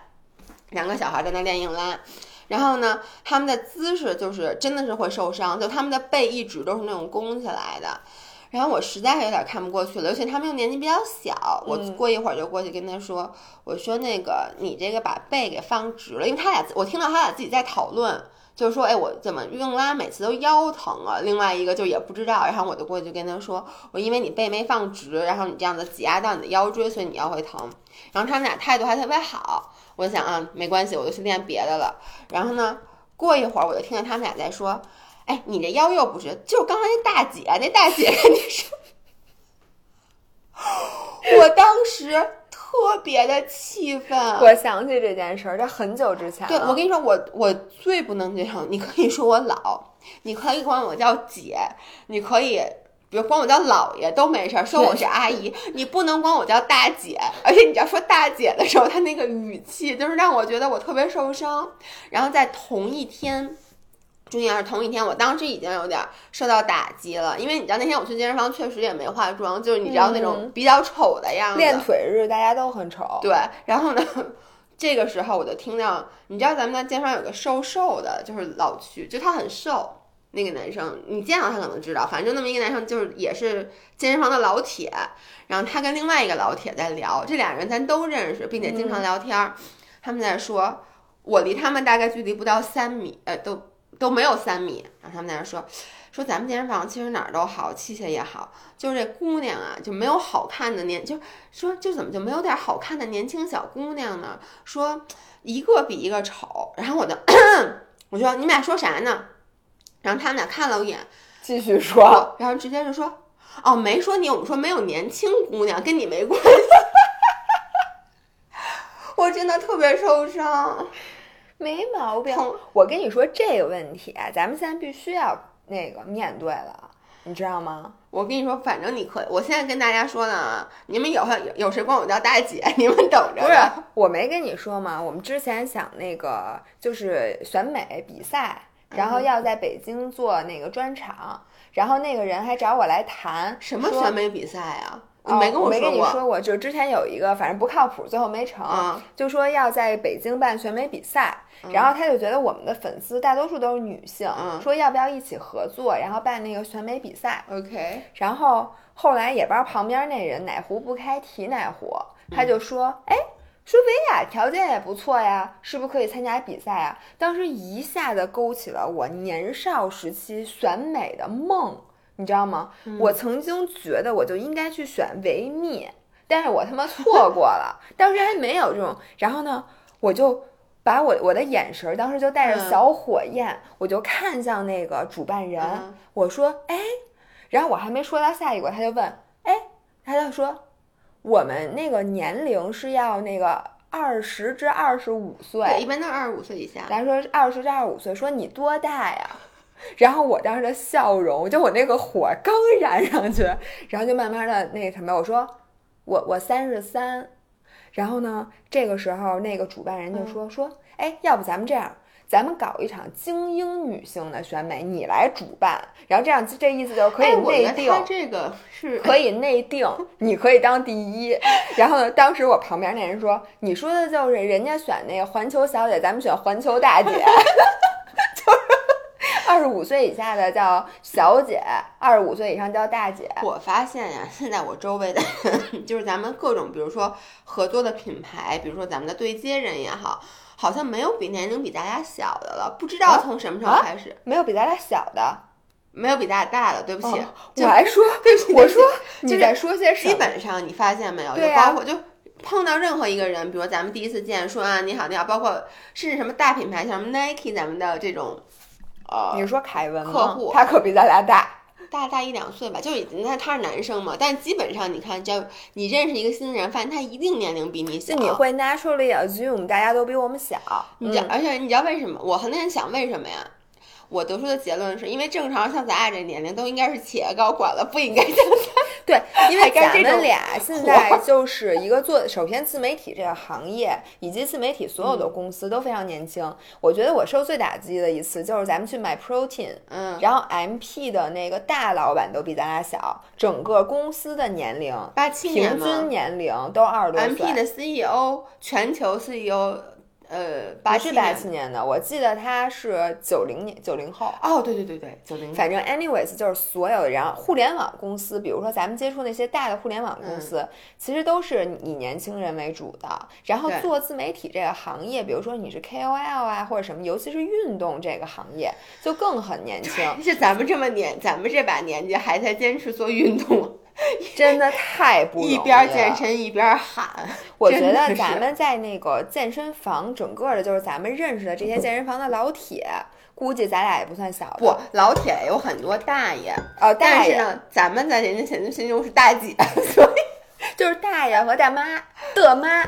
两个小孩在那练硬拉，然后呢，他们的姿势就是真的是会受伤，就他们的背一直都是那种弓起来的，然后我实在是有点看不过去了，而且他们又年纪比较小，我过一会儿就过去跟他说，我说那个你这个把背给放直了，因为他俩我听到他俩自己在讨论。就说，哎，我怎么硬拉每次都腰疼啊？另外一个就也不知道，然后我就过去跟他说，我因为你背没放直，然后你这样子挤压到你的腰椎，所以你腰会疼。然后他们俩态度还特别好，我想啊，没关系，我就去练别的了。然后呢，过一会儿我就听见他们俩在说，哎，你这腰又不直，就刚才那大姐，那大姐跟你说，我当时。特别的气愤，
我想起这件事儿，这很久之前。
对，我跟你说，我我最不能接受，你可以说我老，你可以管我叫姐，你可以，比如管我叫姥爷都没事儿，说我是阿姨，你不能管我叫大姐，而且你要说大姐的时候，她那个语气就是让我觉得我特别受伤。然后在同一天。重要是同一天，我当时已经有点受到打击了，因为你知道那天我去健身房确实也没化妆，就是你知道那种比较丑的样子。
练腿日大家都很丑。
对，然后呢，这个时候我就听到，你知道咱们在健身房有个瘦瘦的，就是老去，就他很瘦，那个男生，你见到他可能知道，反正就那么一个男生，就是也是健身房的老铁，然后他跟另外一个老铁在聊，这俩人咱都认识，并且经常聊天，他们在说，我离他们大概距离不到三米，呃，都。都没有三米，然后他们在那说，说咱们健身房其实哪儿都好，器械也好，就是这姑娘啊，就没有好看的年，就说就怎么就没有点好看的年轻小姑娘呢？说一个比一个丑，然后我就我说你们俩说啥呢？然后他们俩看了我一眼，
继续说，
然后直接就说，哦，没说你，我们说没有年轻姑娘，跟你没关系。我真的特别受伤。
没毛病，我跟你说这个问题，咱们现在必须要那个面对了，你知道吗？
我跟你说，反正你可，我现在跟大家说呢，你们以后有有谁管我叫大姐，你们等着。
不是，我没跟你说吗？我们之前想那个就是选美比赛，然后要在北京做那个专场，然后那个人还找我来谈
什么选美比赛啊？你没跟
哦我没跟你。说过，就是之前有一个反正不靠谱，最后没成，
嗯
就说要在北京办选美比赛，然后他就觉得我们的粉丝大多数都是女性，
嗯
说要不要一起合作，然后办那个选美比赛。
OK，
然后后来也不知道旁边那人哪壶不开提哪壶，他
嗯
就说，哎。说维亚条件也不错呀，是不是可以参加比赛啊？当时一下子勾起了我年少时期选美的梦，你知道吗？
嗯
我曾经觉得我就应该去选维密，但是我他妈错过了，当时还没有这种。然后呢，我就把我我的眼神儿当时就带着
嗯
小火焰，我就看向那个主办人，
嗯
我说：“哎。”然后我还没说到下一个，他就问：“哎？”他就说：“我们那个年龄是要那个二十至二十五岁。”
对，一般都是二十五岁以下。
咱说二十至二十五岁，说你多大呀？然后我当时的笑容，就我那个火刚燃上去，然后就慢慢的那个什么，我说我我三十三，然后呢，这个时候那个主办人就说、说，哎，要不咱们这样，咱们搞一场精英女性的选美，你来主办，然后这样这意思就是可以内定，
这个是
可以内定，你可以当第一。然后呢，当时我旁边那人说：“你说的就是人家选那个环球小姐，咱们选环球大姐，就 是二十五岁以下的叫小姐，二十五岁以上叫大姐。
我发现呀，现在我周围的，就是咱们各种，比如说合作的品牌，比如说咱们的对接人也好，好像没有比年龄比咱俩小的了。不知道
啊
从什么时候
啊
开始，
没有比咱俩小的。
没有比咱俩大的。对不起，
哦我还说，
对不起，
我说
就是
你在说些什么基？
本上你发现没有，就包括就。碰到任何一个人，比如咱们第一次见，说啊你好你好，包括甚至什么大品牌，像什么 Nike 咱们的这种，呃，
你是说凯文？
客户
他可比咱俩大。
大大一两岁吧，就是你看他是男生嘛，但基本上你看，就你认识一个新人，发现他一定年龄比你小。
就你会 naturally assume 大家都比我们小。
你知道，
嗯
而且你知道为什么？我很在想为什么呀？我得出的结论是因为正常像咱俩这年龄都应该是企业高管了，不应该像
对，因为咱们俩现在就 是一个做，首先自媒体这个行业以及自媒体所有的
嗯
公司都非常年轻。我觉得我受最打击的一次就是咱们去买 protein，
嗯，
然后 MP 的那个大老板都比咱俩小，整个公司的年龄
八七年
平均年龄都二十多岁。
，MP 的 CEO 全球 CEO，呃，八七
不是八七年的，我记得他是九零年九零后。
哦，对对对对，九零，
反正 anyways 就是所有的人，互联网公司，比如说咱们接触那些大的互联网公司，其实都是以年轻人为主的。然后做自媒体这个行业，比如说你是 KOL 啊或者什么，尤其是运动这个行业，就更很年轻，
是咱们这么年，咱们这把年纪还在坚持做运动，
真的太不容易
一。边健身一边喊。
我觉得咱们在那个健身房，整个的就是咱们认识的这些健身房的老铁，估计咱俩也不算小的。
不，老铁有很多大爷，
哦，大爷
但是呢，咱们在人家心心中是大姐，所以
就是大爷和大妈的妈。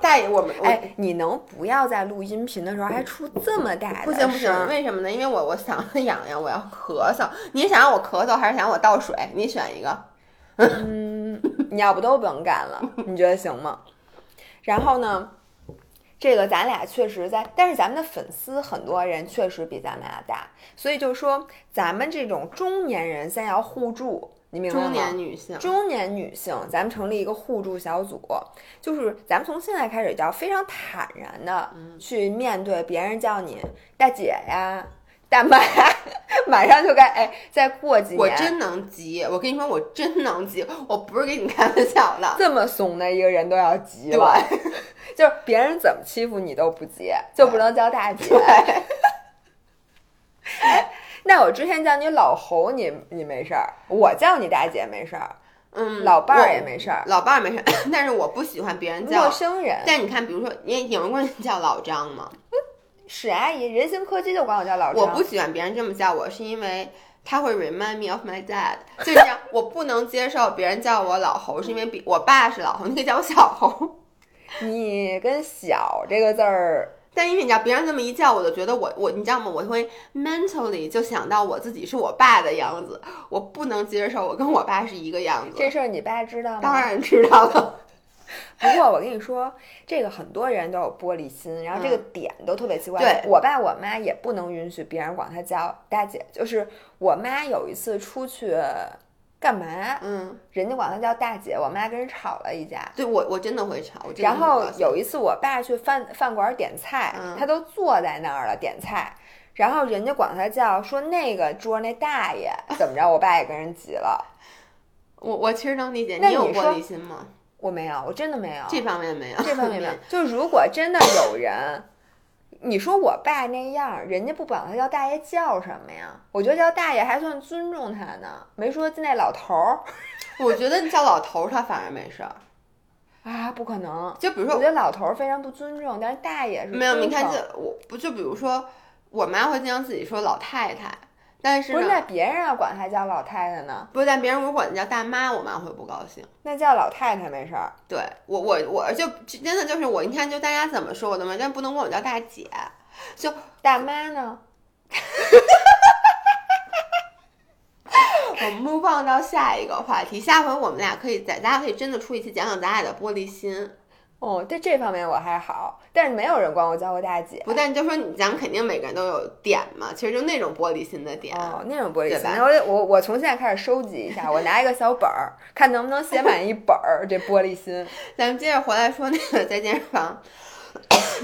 大爷我们我
哎，你能不要在录音频的时候还出这么大的
不行不行，为什么呢？因为我我嗓子痒痒，我要咳嗽。你想让我咳嗽，还是想让我倒水？你选一个。
嗯，你要不都甭干了，你觉得行吗？然后呢，这个咱俩确实在，但是咱们的粉丝很多人确实比咱们俩大，所以就说咱们这种中年人先要互助，你明白吗？
中年女性，
中年女性，咱们成立一个互助小组，就是咱们从现在开始就要非常坦然的去面对别人叫你大姐呀、大妈，马上就该哎，再过几年，
我真能急。我跟你说，我真能急，我不是跟你开玩笑的。
这么怂的一个人都要急了，就是别人怎么欺负你都不急，就不能叫大姐。那我之前叫你老侯，你你没事儿；我叫你大姐没事儿，
嗯，
老伴儿也没事儿，
老伴儿没事儿，但是我不喜欢别人
陌
叫。
生人。
但你看，比如说，你有人管你叫老张吗？
史阿姨，人形柯基就管我叫老张。
我不喜欢别人这么叫我，是因为他会 remind me of my dad，就这样，我不能接受别人叫我老侯，是因为比我爸是老侯，你可以叫我小侯。
你跟“小”这个字儿，
但因为你知道，别人这么一叫，我就觉得我我你知道吗？我会 mentally 就想到我自己是我爸的样子，我不能接受我跟我爸是一个样子。
这事儿你爸知道吗？
当。然知道了，
不过我跟你说，这个很多人都有玻璃心，然后这个点都特别奇怪。
对
我爸我妈也不能允许别人管他叫大姐。就是我妈有一次出去干嘛？
嗯，
人家管她叫大姐，我妈跟人吵了一架。
对我我真的会吵，
然后有一次我爸去饭饭馆点菜，
嗯
他都坐在那儿了点菜，然后人家管他叫说那个桌那大爷怎么着，我爸也跟人急了。
我我其实能理解，你有玻璃心吗？
我没有，我真的没有
这方面没有，
这方面没有。就如果真的有人，你说我爸那样，人家不管他叫大爷叫什么呀？我觉得叫大爷还算尊重他呢，没说那老头儿
我觉得你叫老头儿他反而没事儿。
啊，不可能。
就比如说
我觉得老头儿非常不尊重，但是大爷是
没有，你看
尊称
这我不就比如说我妈会经常自己说老太太，但是
不是
呢
那别人要管他叫老太太呢？
不是但别人如果管你叫大妈，我妈会不高兴。
那叫老太太没事儿。
对我我我就真的就是我，你看就大家怎么说我都没，但不能管我叫大姐。
就大妈呢？
我们 move on 到下一个话题，下回我们俩可以在大家可以真的出一期讲讲咱俩的玻璃心。
哦，在这方面我还好，但是没有人管我叫过大姐。
不但就说你咱们肯定每个人都有点嘛，其实就那种玻璃心的点。
哦，那种玻璃心，
对吧
然后我我从现在开始收集一下，我拿一个小本儿，看能不能写满一本儿这玻璃心。
咱们接着回来说那个在健身房，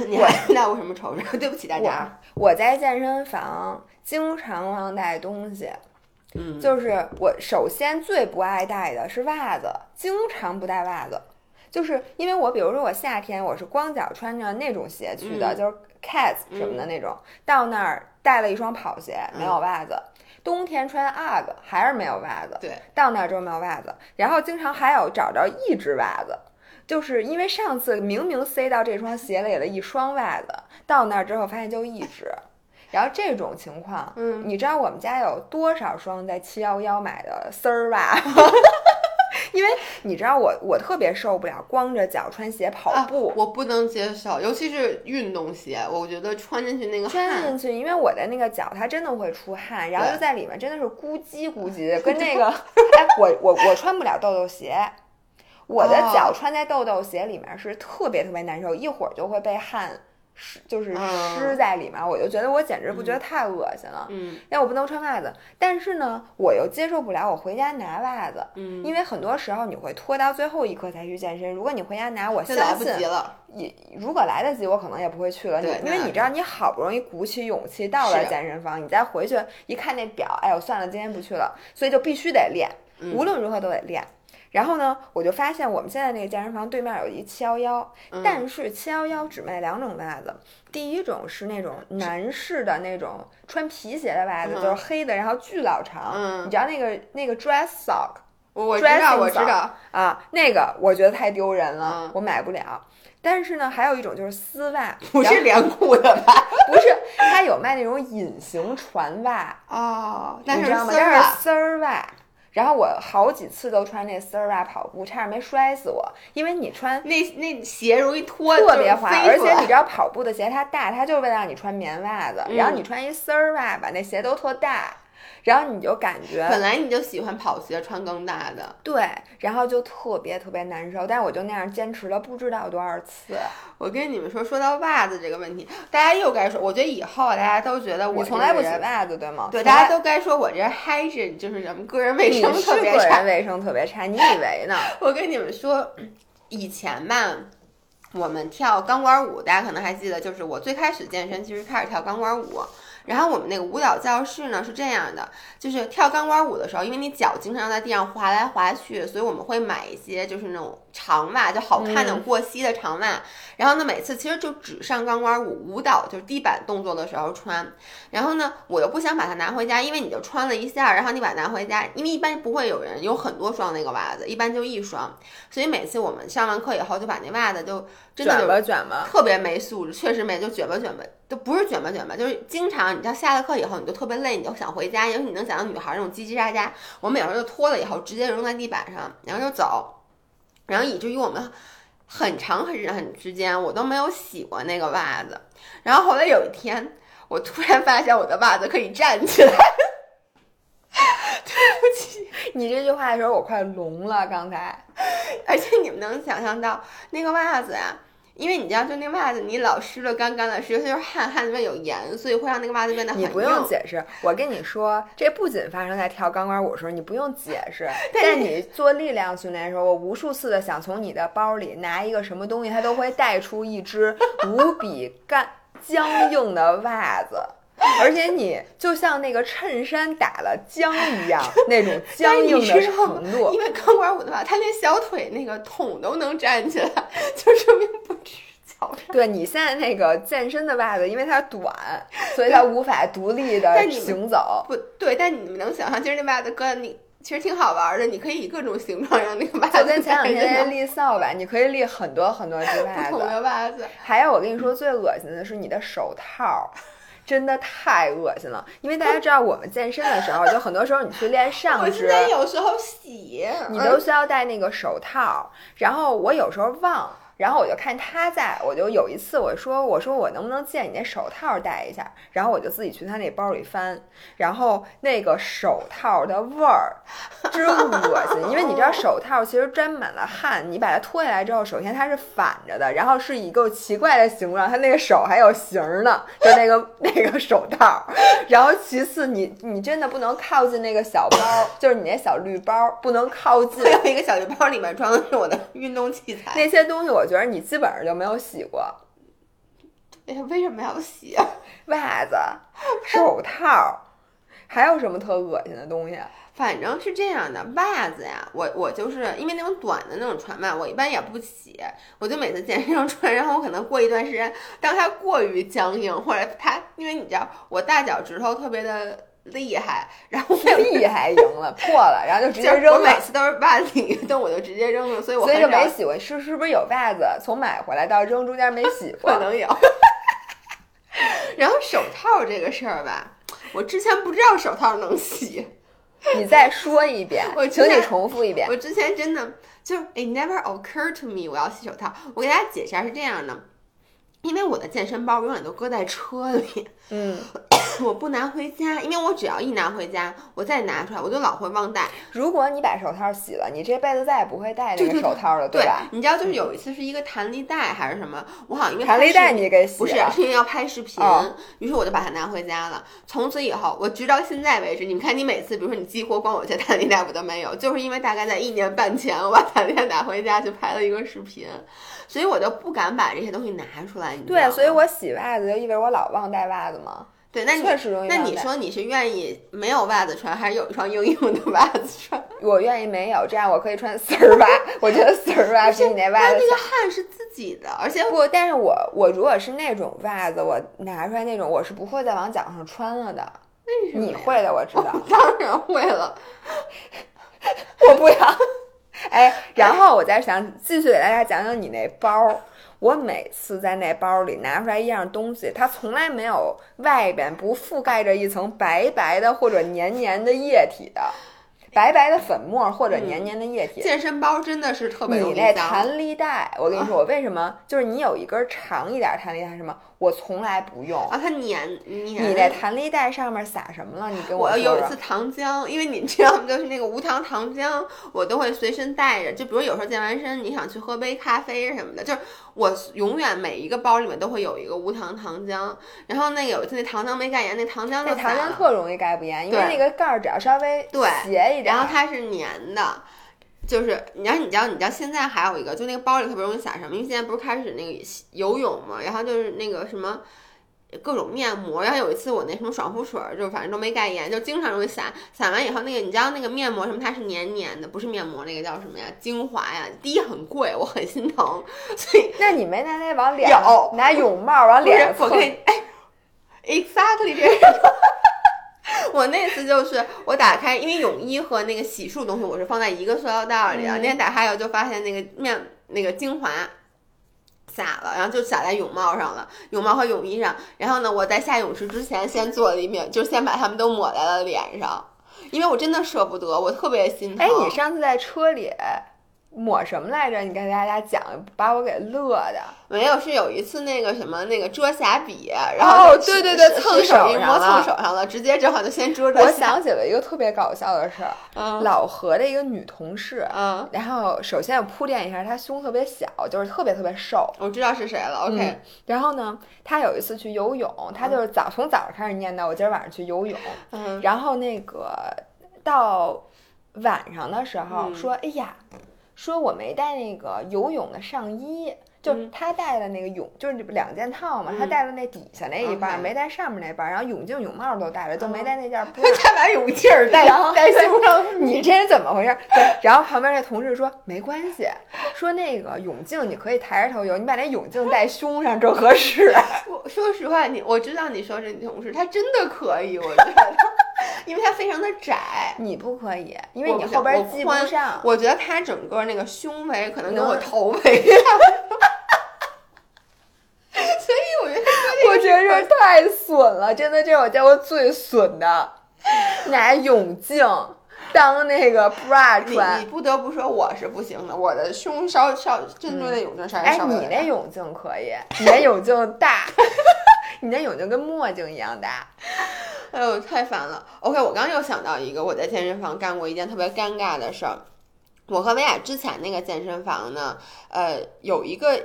你还带过什么仇人？对不起大家。
我在健身房经常忘带东西，
嗯，
就是我首先最不爱带的是袜子，经常不带袜子。就是因为我，比如说我夏天我是光脚穿着那种鞋去的，
嗯。
就是 Cats 什么的那种，到那儿带了一双跑鞋，没有袜子。冬天穿 UGG 还是没有袜子，
对，
到那儿之后没有袜子，然后经常还有找着一只袜子，就是因为上次明明塞到这双鞋里了一双袜子，到那儿之后发现就一只，然后这种情况，
嗯，
你知道我们家有多少双在七幺幺买的丝儿袜吗？因为你知道我我特别受不了光着脚穿鞋跑步，
啊，我不能接受，尤其是运动鞋，我觉得穿进去那个汗，
穿进去，因为我的那个脚它真的会出汗，然后
对
就在里面真的是咕叽咕叽的，跟那个，哎，我我我穿不了豆豆鞋，我的
哦
脚穿在豆豆鞋里面是特别特别难受，一会儿就会被汗湿，就是
嗯
湿在里面，我就觉得我简直不觉得太恶心了。
嗯
那我不能穿袜子，但是呢，我又接受不了我回家拿袜子，
嗯，
因为很多时候你会拖到最后一刻才去健身。如果你回家拿，我
就来
相信
不及了。
也如果来得及，我可能也不会去了。你
对
因为你知道，你好不容易鼓起勇气到了健身房，你再回去一看那表，哎我算了，今天不去了，所以就必须得练，
嗯
无论如何都得练。然后呢，我就发现我们现在那个健身房对面有一七幺幺，
嗯
但是七幺幺只卖两种袜子，第一种是那种男士的那种穿皮鞋的袜子，
嗯
就是黑的，然后巨老长，
嗯
你知道那个那个 dress sock
我我知道
，Dressing
我知道，
啊，那个我觉得太丢人了，
嗯
我买不了。但是呢，还有一种就是丝袜，
不是连裤的吧？
不是，它有卖那种隐形船袜，
哦，但是
你知道吗？
丝儿啊
但是丝儿袜。然后我好几次都穿那丝儿袜跑步，差点没摔死我，因为你穿
那那鞋容易脱，
特别滑，而且你知道跑步的鞋它大，它就是为了让你穿棉袜子，
嗯
然后你穿一丝儿袜吧，那鞋都特大，然后你就感觉
本来你就喜欢跑鞋穿更大的，
对，然后就特别特别难受，但是我就那样坚持了不知道多少次。
我跟你们说，说到袜子这个问题，大家又该说，我觉得以后大家都觉得我
从来不洗袜子对吗？
对，大家都该说我这 hygiene 就是什么个人卫生特别差。
卫生特别差，你以为呢？
我跟你们说，以前吧，我们跳钢管舞，大家可能还记得，就是我最开始健身其实开始跳钢管舞。然后我们那个舞蹈教室呢是这样的，就是跳钢管舞的时候，因为你脚经常在地上滑来滑去，所以我们会买一些就是那种长袜，就好看那种过膝的长袜。然后呢，每次其实就只上钢管舞舞蹈，就是地板动作的时候穿。然后呢，我又不想把它拿回家，因为你就穿了一下，然后你把它拿回家，因为一般不会有人有很多双那个袜子，一般就一双。所以每次我们上完课以后，就把那袜子就真的
卷吧卷吧，
特别没素质，确实没，就卷吧卷吧，都不是卷吧卷吧，就是经常你知道下了课以后你就特别累，你就想回家，因为你能想到女孩那种叽叽喳喳，我们有时候就脱了以后直接扔在地板上，然后就走，然后以至于我们很长很长很之间我都没有洗过那个袜子，然后后来有一天我突然发现我的袜子可以站起来，对不起
你这句话的时候我快聋了，刚才。
而且你们能想象到那个袜子呀、因为你知道，就那袜子，你老湿了干干的，实际就是汗，汗里面有盐，所以会让那个袜子变得很硬。
你不用解释，我跟你说，这不仅发生在跳钢管舞的时候，你不用解释，在你做力量训练的时候，我无数次的想从你的包里拿一个什么东西，它都会带出一只无比干 僵硬的袜子。而且你就像那个衬衫打了浆一样，那种僵硬的程度。
因为钢管舞的话，他连小腿那个桶都能站起来，就说明不吃脚上。
对你现在那个健身的袜子，因为它短，所以它无法独立的行走。
不对，但你们能想象，其实那袜子搁你其实挺好玩的，你可以以各种形状让那个袜子。
就跟前两天立扫把，你可以立很多很多 只袜
子。不同的袜子。
还有，我跟你说最恶心的是你的手套。真的太恶心了，因为大家知道我们健身的时候，就很多时候你去练上肢，
有时候洗，
你都需要戴那个手套。然后我有时候忘。然后我就看他在，我就有一次我说我说我能不能借你那手套戴一下？然后我就自己去他那包里翻，然后那个手套的味儿真恶心，因为你知道手套其实沾满了汗，你把它脱下来之后，首先它是反着的，然后是一个奇怪的形状，它那个手还有形呢，就那个 那个手套。然后其次你你真的不能靠近那个小包，就是你那小绿包不能靠近。
有一个小绿包里面装的是我的运动器材，
那些东西我。觉得你基本上就没有洗过，
哎呀，为什么要洗？
袜子、手套，还有什么特恶心的东西？
反正是这样的，袜子呀，我我就是因为那种短的那种船袜，我一般也不洗，我就每次健身上穿，然后我可能过一段时间，当它过于僵硬，或者它，因为你知道我大脚趾头特别的。厉害，然后
厉害赢了 破了，然后就直接扔了。
我每次都是袜子一动我就直接扔了，所以我
所以就没洗过。是是不是有袜子从买回来到扔中间没洗过？
可能有。然后手套这个事儿吧，我之前不知道手套能洗。
你再说一遍，
我
请你重复一遍。
我之前真的就 it never occurred to me 我要洗手套。我给大家解释一下是这样的。因为我的健身包永远都搁在车里，
嗯，
我不拿回家，因为我只要一拿回家，我再拿出来，我就老会忘带。
如果你把手套洗了，你这辈子再也不会戴这个手套了，
对
吧？
你知道，就是有一次是一个弹力带还是什么，我好像因为
弹力带你给洗
不是，是因为要拍视频，于是我就把它拿回家了。从此以后，我直到现在为止，你们看，你每次比如说你激活光我这弹力带我都没有，就是因为大概在一年半前，我把弹力带拿回家去拍了一个视频。所以我就不敢把这些东西拿出来。
对，所以我洗袜子就意味着我老忘带袜子嘛。
对，那
确实容易。
那你说你是愿意没有袜子穿，还是有一双硬硬的袜子穿？
我愿意没有，这样我可以穿丝儿袜。我觉得丝儿袜比你那袜子。
那个汗是自己的，而且
不，但是我我如果是那种袜子，我拿出来那种，我是不会再往脚上穿了的。
为什么？
你会的，我知道。
当然会了。
我不要。哎，然后我再想继续给大家讲讲你那包。我每次在那包里拿出来一样东西，它从来没有外边不覆盖着一层白白的或者黏黏的液体的，白白的粉末或者黏黏的液体。
健身包真的是特别
你那弹力带，我跟你说，我为什么就是你有一根长一点弹力带什么？我从来不用
啊，它粘粘。
你在弹力带上面撒什么了？你给
我。
我
有一次糖浆，因为你知道，就是那个无糖糖浆，我都会随身带着。就比如有时候健完身，你想去喝杯咖啡什么的，就是我永远每一个包里面都会有一个无糖糖浆。然后那个有一次那糖浆没盖严，那糖浆
那糖浆特容易盖不严，因为那个盖儿只要稍微斜一点，
然后它是粘的。就是你要你知道你知道现在还有一个，就那个包里特别容易撒什么？因为现在不是开始那个游泳嘛，然后就是那个什么各种面膜。然后有一次我那什么爽肤水，就反正都没盖严，就经常容易撒。撒完以后那个你知道那个面膜什么，它是黏黏的，不是面膜，那个叫什么呀？精华呀，第一很贵，我很心疼。所以
那你没拿那往脸上拿泳帽往脸上
蹭？哎，exactly 这个。我那次就是我打开，因为泳衣和那个洗漱东西我是放在一个塑料袋里啊。那天打开以后就发现那个面那个精华洒了，然后就洒在泳帽上了，泳帽和泳衣上。然后呢，我在下泳池之前先做了一面，就先把它们都抹在了脸上，因为我真的舍不得，我特别心疼。
哎，你上次在车里抹什么来着？你跟大家讲，把我给乐的。
没有，是有一次那个什么那个遮瑕笔，然后
哦对对对蹭
手
手
一摸
上了
蹭手上了，直接正好就先遮着。
我想起了一个特别搞笑的事儿，
嗯
老何的一个女同事，
嗯，
然后首先我铺垫一下，她胸特别小，就是特别特别瘦。
我知道是谁了。OK，
嗯然后呢，她有一次去游泳，她就是早从早上开始念叨，我今儿晚上去游泳。
嗯
然后那个到晚上的时候
嗯
说，哎呀，说我没带那个游泳的上衣。就是
嗯
她带的那个泳，就是两件套嘛，她
嗯
带了那底下那一半没带上面那半，然后泳镜、泳帽都带了，就没
嗯
带那件 bra。
他把泳镜儿戴戴 胸上，
你这人怎么回事？对，然后旁边那同事说没关系，说那个泳镜你可以抬着头游，你把那泳镜戴胸上正合适。
我说实话，你我知道你说这女同事，他真的可以，我觉得，因为它非常的窄。
你不可以，因为你后边系不上。
我觉得它整个那个胸围可能跟我头围一样，所以我觉得
我觉得这太损了，真的，这是我见过最损的，拿泳镜当那个 bra
你
穿
你。不得不说我是不行的，我的胸稍稍针对那泳镜稍微
哎，
稍微有点大。
你那泳镜可以，你那泳镜大，你那泳镜跟墨镜一样大。
哎呦，太烦了。OK，我刚刚又想到一个，我在健身房干过一件特别尴尬的事儿。我和维亚之前那个健身房呢，呃，有一个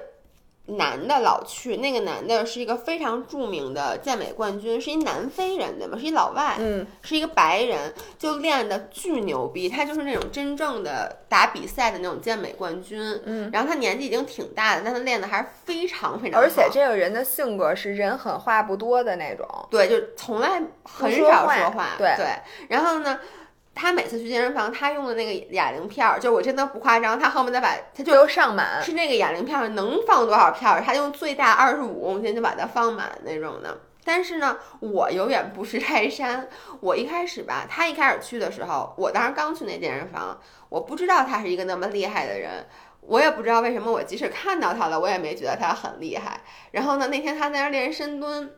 男的老去，那个男的是一个非常著名的健美冠军，是一南非人对吗？是一老外，
嗯，
是一个白人，就练的巨牛逼，他就是那种真正的打比赛的那种健美冠军。
嗯，
然后他年纪已经挺大的，但他练的还是非常非常好。
而且这个人的性格是人狠话不多的那种。
对，就从来很
少说话
少说话。
对
然后呢，他每次去健身房，他用的那个哑铃片儿，就我真的不夸张，他恨不得把他就
都上满，
是那个哑铃片儿能放多少片儿，他用最大二十五公斤就把它放满那种的。但是呢，我永远不识泰山。我一开始吧，他一开始去的时候，我当时刚去那健身房，我不知道他是一个那么厉害的人，我也不知道为什么，我即使看到他了，我也没觉得他很厉害。然后呢，那天他在那儿练深蹲，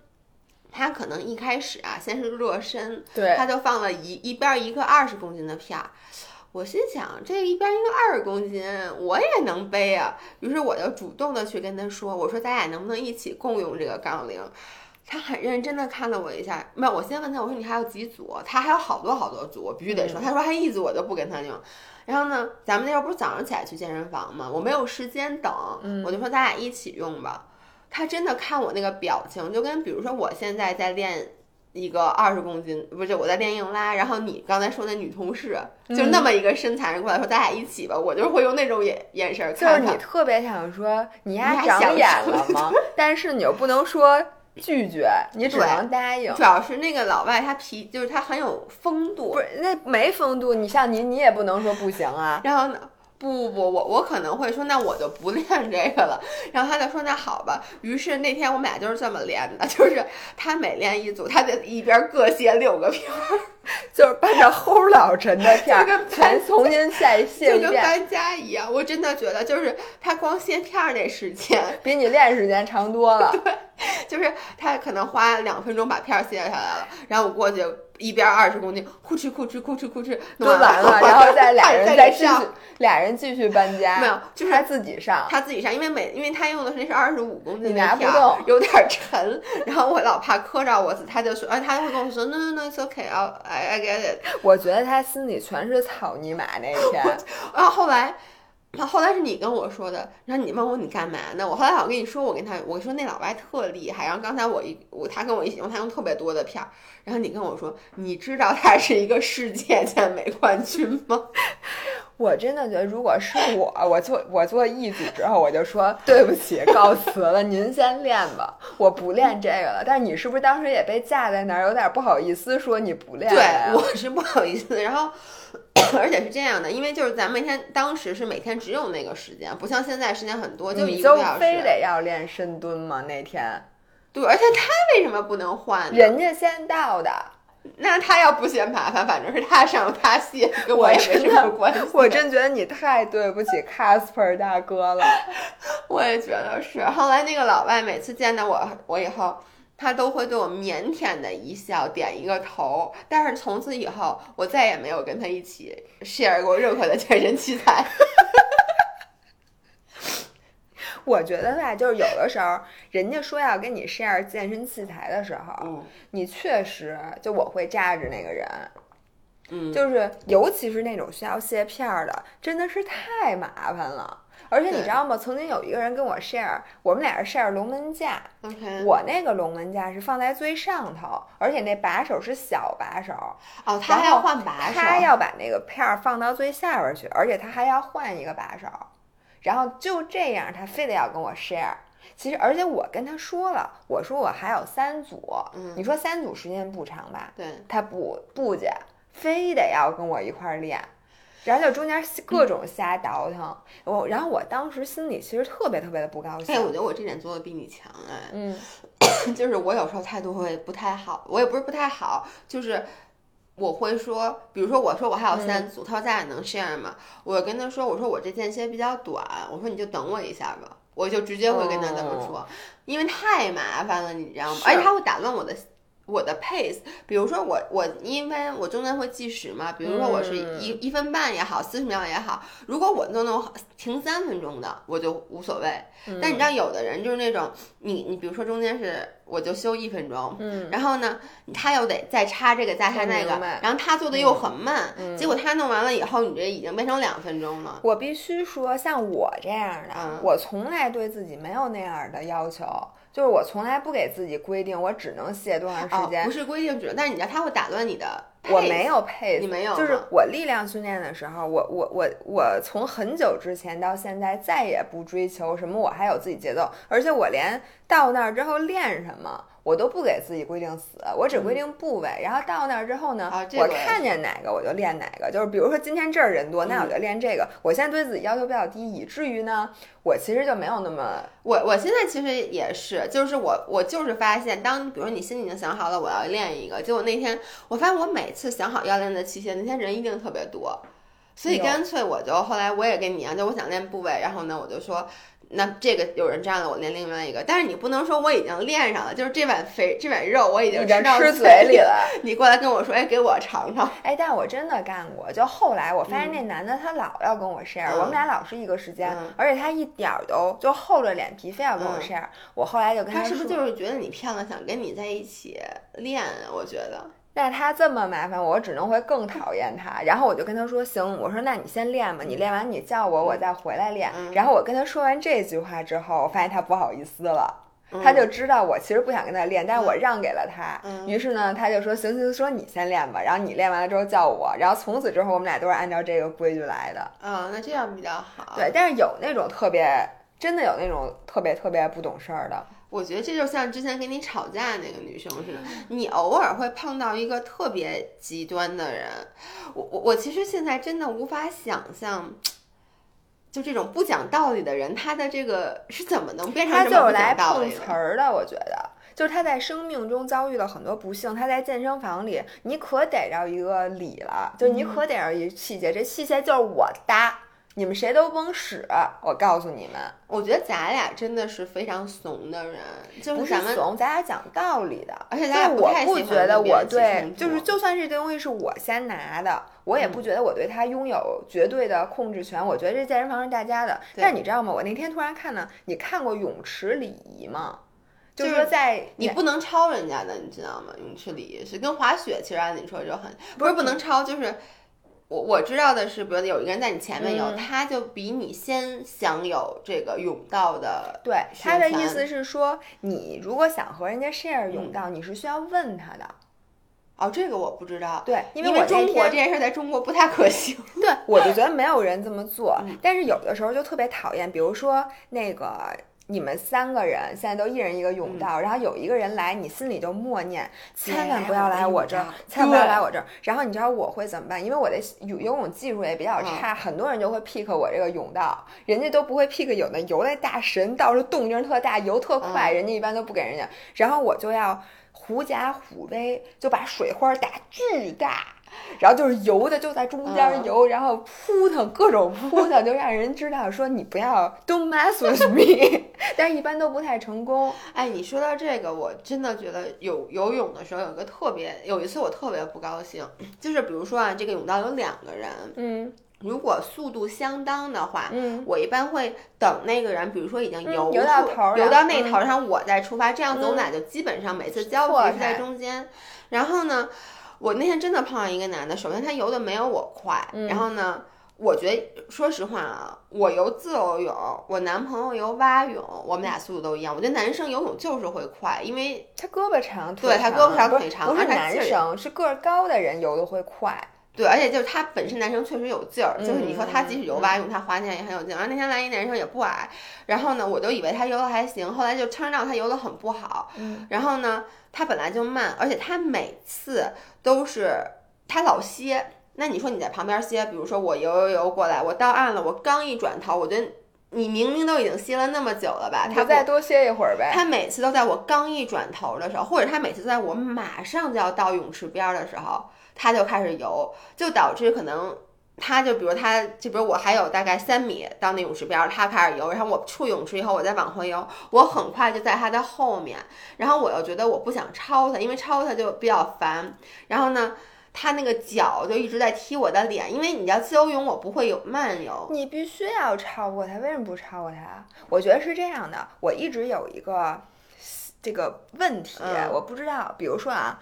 他可能一开始啊，先是热身，
对，
他就放了一一边儿一个二十公斤的片儿。我心想，这一边一个二十公斤，我也能背啊。于是我就主动的去跟他说：“我说咱俩能不能一起共用这个杠铃？”他很认真的看了我一下，没有，我先问他，我说你还有几组？他还有好多好多组，我必须得说。他说还一组我就不跟他用。然后呢，咱们那时候不是早上起来去健身房吗？我没有时间等，我就说咱俩一起用吧。他真的看我那个表情，就跟比如说我现在在练一个二十公斤，不是我在练硬拉，然后你刚才说那女同事，就那么一个身材人过来说咱俩一起吧，我就会用那种眼眼神儿
就是。你特别想说你
你
丫长眼了吗？但是你又不能说拒绝，你只能答应。
主要是那个老外他皮，就是他很有风度
不，是那没风度，你像你，你也不能说不行啊。
然后呢？不不不，我我可能会说，那我就不练这个了。然后他就说那好吧。于是那天我们俩就是这么练的，就是他每练一组，他得一边各卸六个片儿，
就是搬着齁老沉的片儿，全重新 再卸
就
一遍，
跟搬家一样。我真的觉得，就是他光卸片儿那时间，
比你练时间长多了。
就是他可能花两分钟把片儿卸下来了，然后我过去一边二十公斤，呼哧呼哧呼哧呼哧弄
蹲完了，然后再 俩人
再
再继续
上，
俩人继续搬家。
没有就是
他自己上。
他自己上，因为每因为他用的是那是二十五公斤
你拿不
的片儿
动，
有点沉，然后我老怕磕着我，他就说，哎，他会跟我说，no no no it's okay，I I I get it。
我觉得他心里全是草泥马那天。
然后后来，然后后来是你跟我说的，然后你问我你干嘛呢？我后来好像跟你说，我跟他我说那老外特厉害，然后刚才我一我他跟我一起用，他用特别多的片儿，然后你跟我说，你知道他是一个世界健美冠军吗？
我真的觉得，如果是我，我做我做一组之后，我就说对不起，告辞了，您先练吧，我不练这个了。但是你是不是当时也被架在那儿，有点不好意思说你不练了
对？，我是不好意思。然后，而且是这样的，因为就是咱们每天当时是每天只有那个时间，不像现在时间很多，就一个多小时。
非得要练深蹲吗？那天
对，而且他为什么不能换？
人家先到的，
那他要不嫌麻烦，反正是他上他卸，跟
我
也没什么关系。
我真觉得你太对不起 Casper 大哥了。
我也觉得是。后来那个老外每次见到我我以后，他都会对我腼腆的一笑，点一个头。但是从此以后，我再也没有跟他一起 share 过任何的健身器材。
我觉得吧，就是有的时候人家说要跟你 share 健身器材的时候，
嗯
你确实就我会扎着那个人，
嗯，
就是尤其是那种需要卸片儿的，真的是太麻烦了。而且你知道吗？曾经有一个人跟我 share，我们俩是 share 龙门架
，OK，
我那个龙门架是放在最上头，而且那把手是小把手，
哦，他还要换把手，
他要把那个片儿放到最下边儿去，而且他还要换一个把手，然后就这样，他非得要跟我 share。其实，而且我跟他说了，我说我还有三组，
嗯
你说三组时间不长吧？
对，
他不不姐，非得要跟我一块儿练，然后就中间各种瞎倒腾，我然后我当时心里其实特别特别的不高兴。
哎，我觉得我这点做的比你强哎，
嗯，
就是我有时候态度会不太好，我也不是不太好，就是我会说，比如说我说我还有
嗯
三组，他说咱俩能 share 吗？我跟他说，我说我这间歇比较短，我说你就等我一下吧，我就直接会跟他这么说，因为太麻烦了，你知道吗？而且他会打乱我的。我的 pace，比如说我我因为我中间会计时嘛，比如说我是一、
嗯
一分半也好，四十秒也好，如果我都能停三分钟的，我就无所谓。
嗯
但你知道有的人就是那种，你你比如说中间是我就休一分钟，
嗯，
然后呢他又得再插这个再插那个然后他做的又很慢，
嗯
结果他弄完了以后，你这已经变成两分钟了。
我必须说，像我这样的，
嗯
我从来对自己没有那样的要求，就是我从来不给自己规定我只能卸多长时
哦，
间。
不是规定准，但是你知道他会打乱你的。
我没有配，
你没有
就是我力量训练的时候，我我我我从很久之前到现在再也不追求什么，我还有自己节奏，而且我连到那儿之后练什么。我都不给自己规定死，我只规定部位，然后到那儿之后呢，我
啊这个我
看见哪个我就练哪个，就是比如说今天这儿人多，那我
嗯。
就练这个。我现在对自己要求比较低，以至于呢，我其实就没有那么
我我现在其实也是，就是我我就是发现，当比如说你心里已经想好了我要练一个，结果那天我发现我每次想好要练的器械，那天人一定特别多，所以干脆我就后来我也跟你一样，就我想练部位，然后呢我就说。那这个有人占了，我练另外一个，但是你不能说我已经练上了，就是这碗肥这碗肉我已经
吃
到
吃
嘴里
了。
你过来跟我说，哎，给我尝尝。
哎，但我真的干过。就后来我发现那男的他老要跟我 share，、
嗯
我们俩老是一个时间，
嗯
而且他一点儿都就厚着脸皮非要跟我
嗯
share、我后来就跟说，
他是不是就是觉得你漂亮，想跟你在一起练啊？我觉得，
那他这么麻烦我，我只能会更讨厌他。然后我就跟他说，行，我说那你先练吧，你练完你叫我，我再回来练。
嗯
然后我跟他说完这句话之后，我发现他不好意思了。
嗯
他就知道我其实不想跟他练，但是我让给了他。
嗯
于是呢，他就说行行，说你先练吧，然后你练完了之后叫我，然后从此之后我们俩都是按照这个规矩来的。
啊、那这样比较好。
对，但是有那种特别，真的有那种特别特别不懂事儿的。
我觉得这就像之前跟你吵架那个女生似的，
嗯
你偶尔会碰到一个特别极端的人。我我我其实现在真的无法想象，就这种不讲道理的人，他的这个是怎么能变成
他
这么不
就是来碰
讲道理的？
瓷儿的，我觉得。就是他在生命中遭遇了很多不幸，他在健身房里，你可逮着一个理了，就你可逮着一器械，这器械就是我的，你们谁都甭使，我告诉你们，
我觉得咱俩真的是非常怂的人，就
不
是咱们，
是怂，咱俩讲道理的。
而且咱俩不太
我不觉得我对，就是就算是这东西是我先拿的，我也不
嗯
觉得我对它拥有绝对的控制权。我觉得这健身房是大家的。但你知道吗？我那天突然看到，你看过泳池礼仪吗？就
就是
说在
你不能抄人家的，你知道吗？泳池礼仪是跟滑雪，其实按理说就很不是不能抄，就是我我知道的是，比如有一个人在你前面有，
嗯
他就比你先享有这个甬道的。
对他的意思是说，你如果想和人家
嗯
share 泳道，你是需要问他的。
哦，这个我不知道，
对，因
因
为我
中国这件事在中国不太可行。
对我就觉得没有人这么做，
嗯
但是有的时候就特别讨厌，比如说那个。你们三个人现在都一人一个甬
嗯
道，然后有一个人来，你心里就默念，千万不要来我这儿，千万不要来我这儿。然后你知道我会怎么办？因为我的游游泳技术也比较差，很多人就会 pick 我这个甬道，人家都不会 pick 有的游的大神，到时候动静特大，游特快，
嗯
人家一般都不给人家。然后我就要狐假虎威，就把水花打巨大。然后就是游的就在中间
嗯
游，然后扑腾各种扑腾，就让人知道说你不要 don't mess with me，但是一般都不太成功。
哎，你说到这个，我真的觉得有游泳的时候有一个特别，有一次我特别不高兴，就是比如说啊，这个泳道有两个人，
嗯
如果速度相当的话，
嗯，
我一般会等那个人，比如说已经
嗯
游出
游到头儿
游到那头儿，然后我再出发，这样子，
我
们俩就基本上每次交
错
集是在中间。然后呢，我那天真的碰到一个男的，首先他游的没有我快，
嗯
然后呢。我觉得，说实话啊，我游自由泳，我男朋友游蛙泳，我们俩速度都一样。我觉得男生游泳就是会快，因为
他胳膊长，腿
对他胳膊长腿长
不是男生，是个儿高的人游的会快。
对，而且就是他本身男生确实有劲儿，就是你说他即使游
嗯
蛙泳，他滑起来也很有劲儿。然后那天来一男生也不矮，然后呢，我就以为他游的还行，后来就 turn out 他游的很不好。
嗯，
然后呢，他本来就慢，而且他每次都是他老歇。那你说你在旁边歇，比如说我游游游过来，我到岸了，我刚一转头，我觉得你明明都已经歇了那么久了吧，他
再多歇一会儿呗。
他每次都在我刚一转头的时候，或者他每次在我马上就要到泳池边儿的时候，他就开始游，就导致可能他就比如他就比如我还有大概三米到那泳池边儿，他开始游，然后我出泳池以后我再往回游，我很快就在他的后面，然后我又觉得我不想超他，因为超他就比较烦，然后呢。他那个脚就一直在踢我的脸，因为你要自由泳，我不会有慢游。
你必须要超过他，为什么不超过他？我觉得是这样的，我一直有一个这个问题，
嗯
我不知道，比如说啊。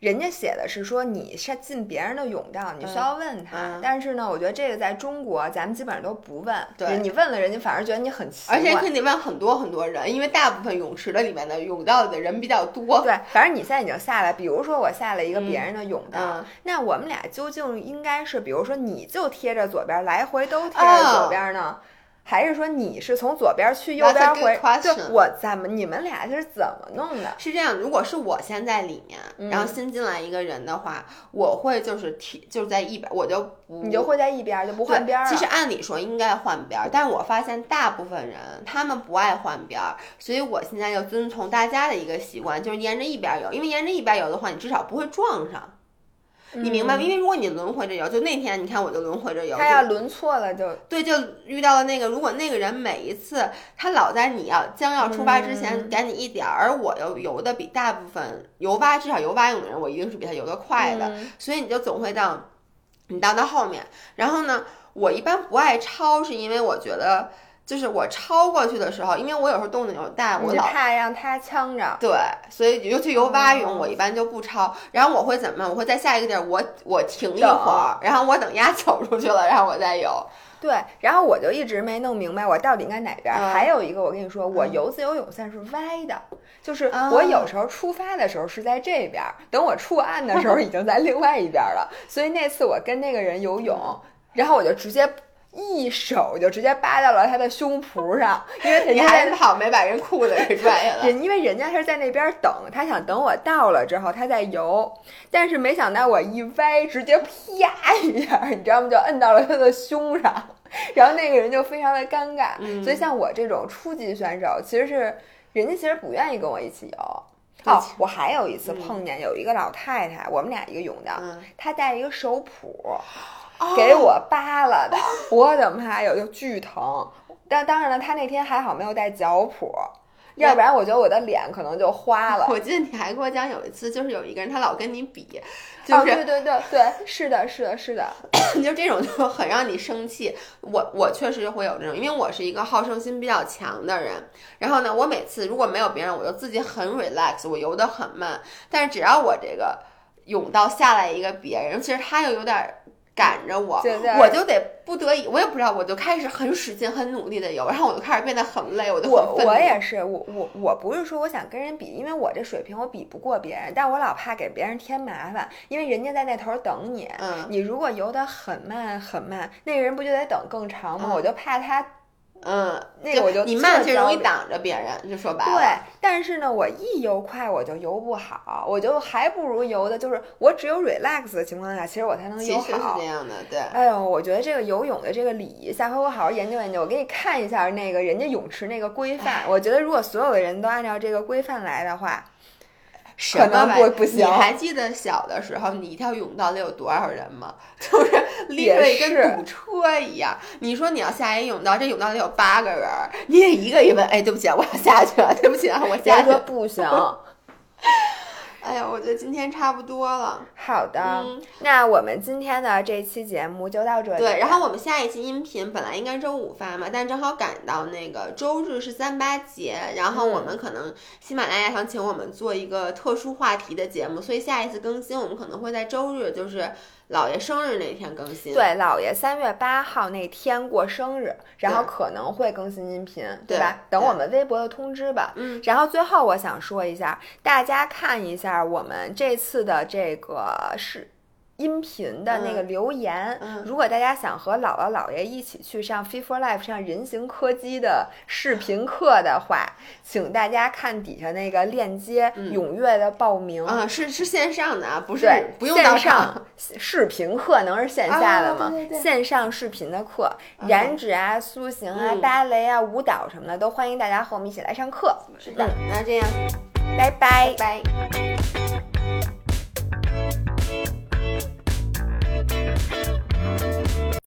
人家写的是说你是进别人的泳道，你需要问他。
嗯
但是呢，我觉得这个在中国咱们基本上都不问。
对
你问了人家反而觉得你很奇怪。
而且你得问很多很多人，因为大部分泳池的里面的泳道的人比较多。
对，反正你现在已经下来，比如说我下了一个别人的泳道，
嗯
那我们俩究竟应该是，比如说你就贴着左边，来回都贴着左边呢？还是说你是从左边去右边回？就我咱们你们俩是怎么弄的？
是这样，如果是我先在里面，
嗯
然后新进来一个人的话，我会就是提就是在一边，我就不
你就会在一边就不换边儿。
其实按理说应该换边儿，但是我发现大部分人他们不爱换边儿，所以我现在就遵从大家的一个习惯，就是沿着一边儿游，因为沿着一边儿游的话，你至少不会撞上。你明白吗？因为如果你轮回着游，就那天你看我就轮回着游，
他要轮错了就
对，就遇到了那个，如果那个人每一次他老在你要将要出发之前
嗯
赶你一点儿，而我又游的比大部分游蛙至少游蛙泳的人，我一定是比他游得快的，
嗯
所以你就总会到你到到后面。然后呢，我一般不爱抄，是因为我觉得就是我超过去的时候，因为我有时候动静有大，我
怕让他呛着。
对，所以尤其游蛙泳，
哦
我一般就不超。然后我会怎么办？我会在下一个地儿，我我停一会儿，然后我等鸭走出去了，然后我再游。
对，然后我就一直没弄明白我到底应该哪边还有一个，我跟你说，我
嗯
游自由泳算是歪的，就是
啊
我有时候出发的时候是在这边儿，等我出岸的时候已经在另外一边儿了。所以那次我跟那个人游泳，然后我就直接一手就直接扒到了他的胸脯上，因为人
你还好没把人裤子给拽下来。
人因为人家是在那边等，他想等我到了之后他再游，但是没想到我一歪，直接啪一下，你知道吗？就摁到了他的胸上，然后那个人就非常的尴尬。
嗯
所以像我这种初级选手，其实是人家其实不愿意跟我一起游。哦，我还有一次
嗯
碰见有一个老太太，我们俩一个泳道，
嗯，
她带一个手蹼，
哦
给我扒拉的，我的妈呀，就巨疼。但当然了，他那天还好没有带脚蹼，要不然我觉得我的脸可能就花了。
我记得你还跟我讲有一次，就是有一个人他老跟你比，就
哦，
是、
对对对对，是的，是的，是的，
就这种就很让你生气。我我确实会有这种，因为我是一个好胜心比较强的人。然后呢，我每次如果没有别人，我就自己很 relax，我游得很慢。但是只要我这个泳道下来一个别人，其实他又有点赶着我，我就得不得已，我也不知道，我就开始很使劲、很努力的游，然后我就开始变得很累，我就
我
很
我也是，我我我不是说我想跟人比，因为我这水平我比不过别人，但我老怕给别人添麻烦，因为人家在那头等你，
嗯。
你如果游得很慢很慢，那个人不就得等更长吗？
嗯。
我就怕他
嗯，
那个我就
你慢，
特
就容易挡着别人，就说白了。
对，但是呢，我一游快我就游不好，我就还不如游的，就是我只有 relax 的情况下，其实我才能
其实是
游好
这。样的，对。
哎呦，我觉得这个游泳的这个礼仪，下回我好好研究研究。我给你看一下那个人家泳池那个规范。我觉得如果所有的人都按照这个规范来的话，
什么玩意儿
不不行
你还记得小的时候，你一条泳道里有多少人吗？就是列队跟
是
堵车一样。你说你要下一泳道，这泳道里有八个人，你得一个一问，哎，对不起啊，我要下去了，对不起啊，我下去。
不行。
哎呀，我觉得今天差不多了。
好的，
嗯
那我们今天的这期节目就到这里。
对，然后我们下一期音频本来应该周五发嘛，但正好赶到那个周日是三八节，然后我们可能喜马拉雅想请我们做一个特殊话题的节目，所以下一次更新我们可能会在周日，就是姥爷生日那天更新。
对，姥爷三月八号那天过生日，然后可能会更新音频，
对
吧？等我们微博的通知吧。
嗯，
然后最后我想说一下，大家看一下我们这次的这个是。音频的那个留言，
嗯。
如果大家想和姥姥姥爷一起去上 Fit for Life 上人形科技的视频课的话，请大家看底下那个链接，踊跃的报名。
啊，是是线上的啊，不是
对，
不用到
线上视频课能是线下的吗？
啊对对对。
线上视频的课，
嗯
燃脂啊、塑形啊、
嗯。
芭蕾啊、舞蹈什么的，都欢迎大家和我们一起来上课。
是的，那这样，
拜拜。
拜拜。Música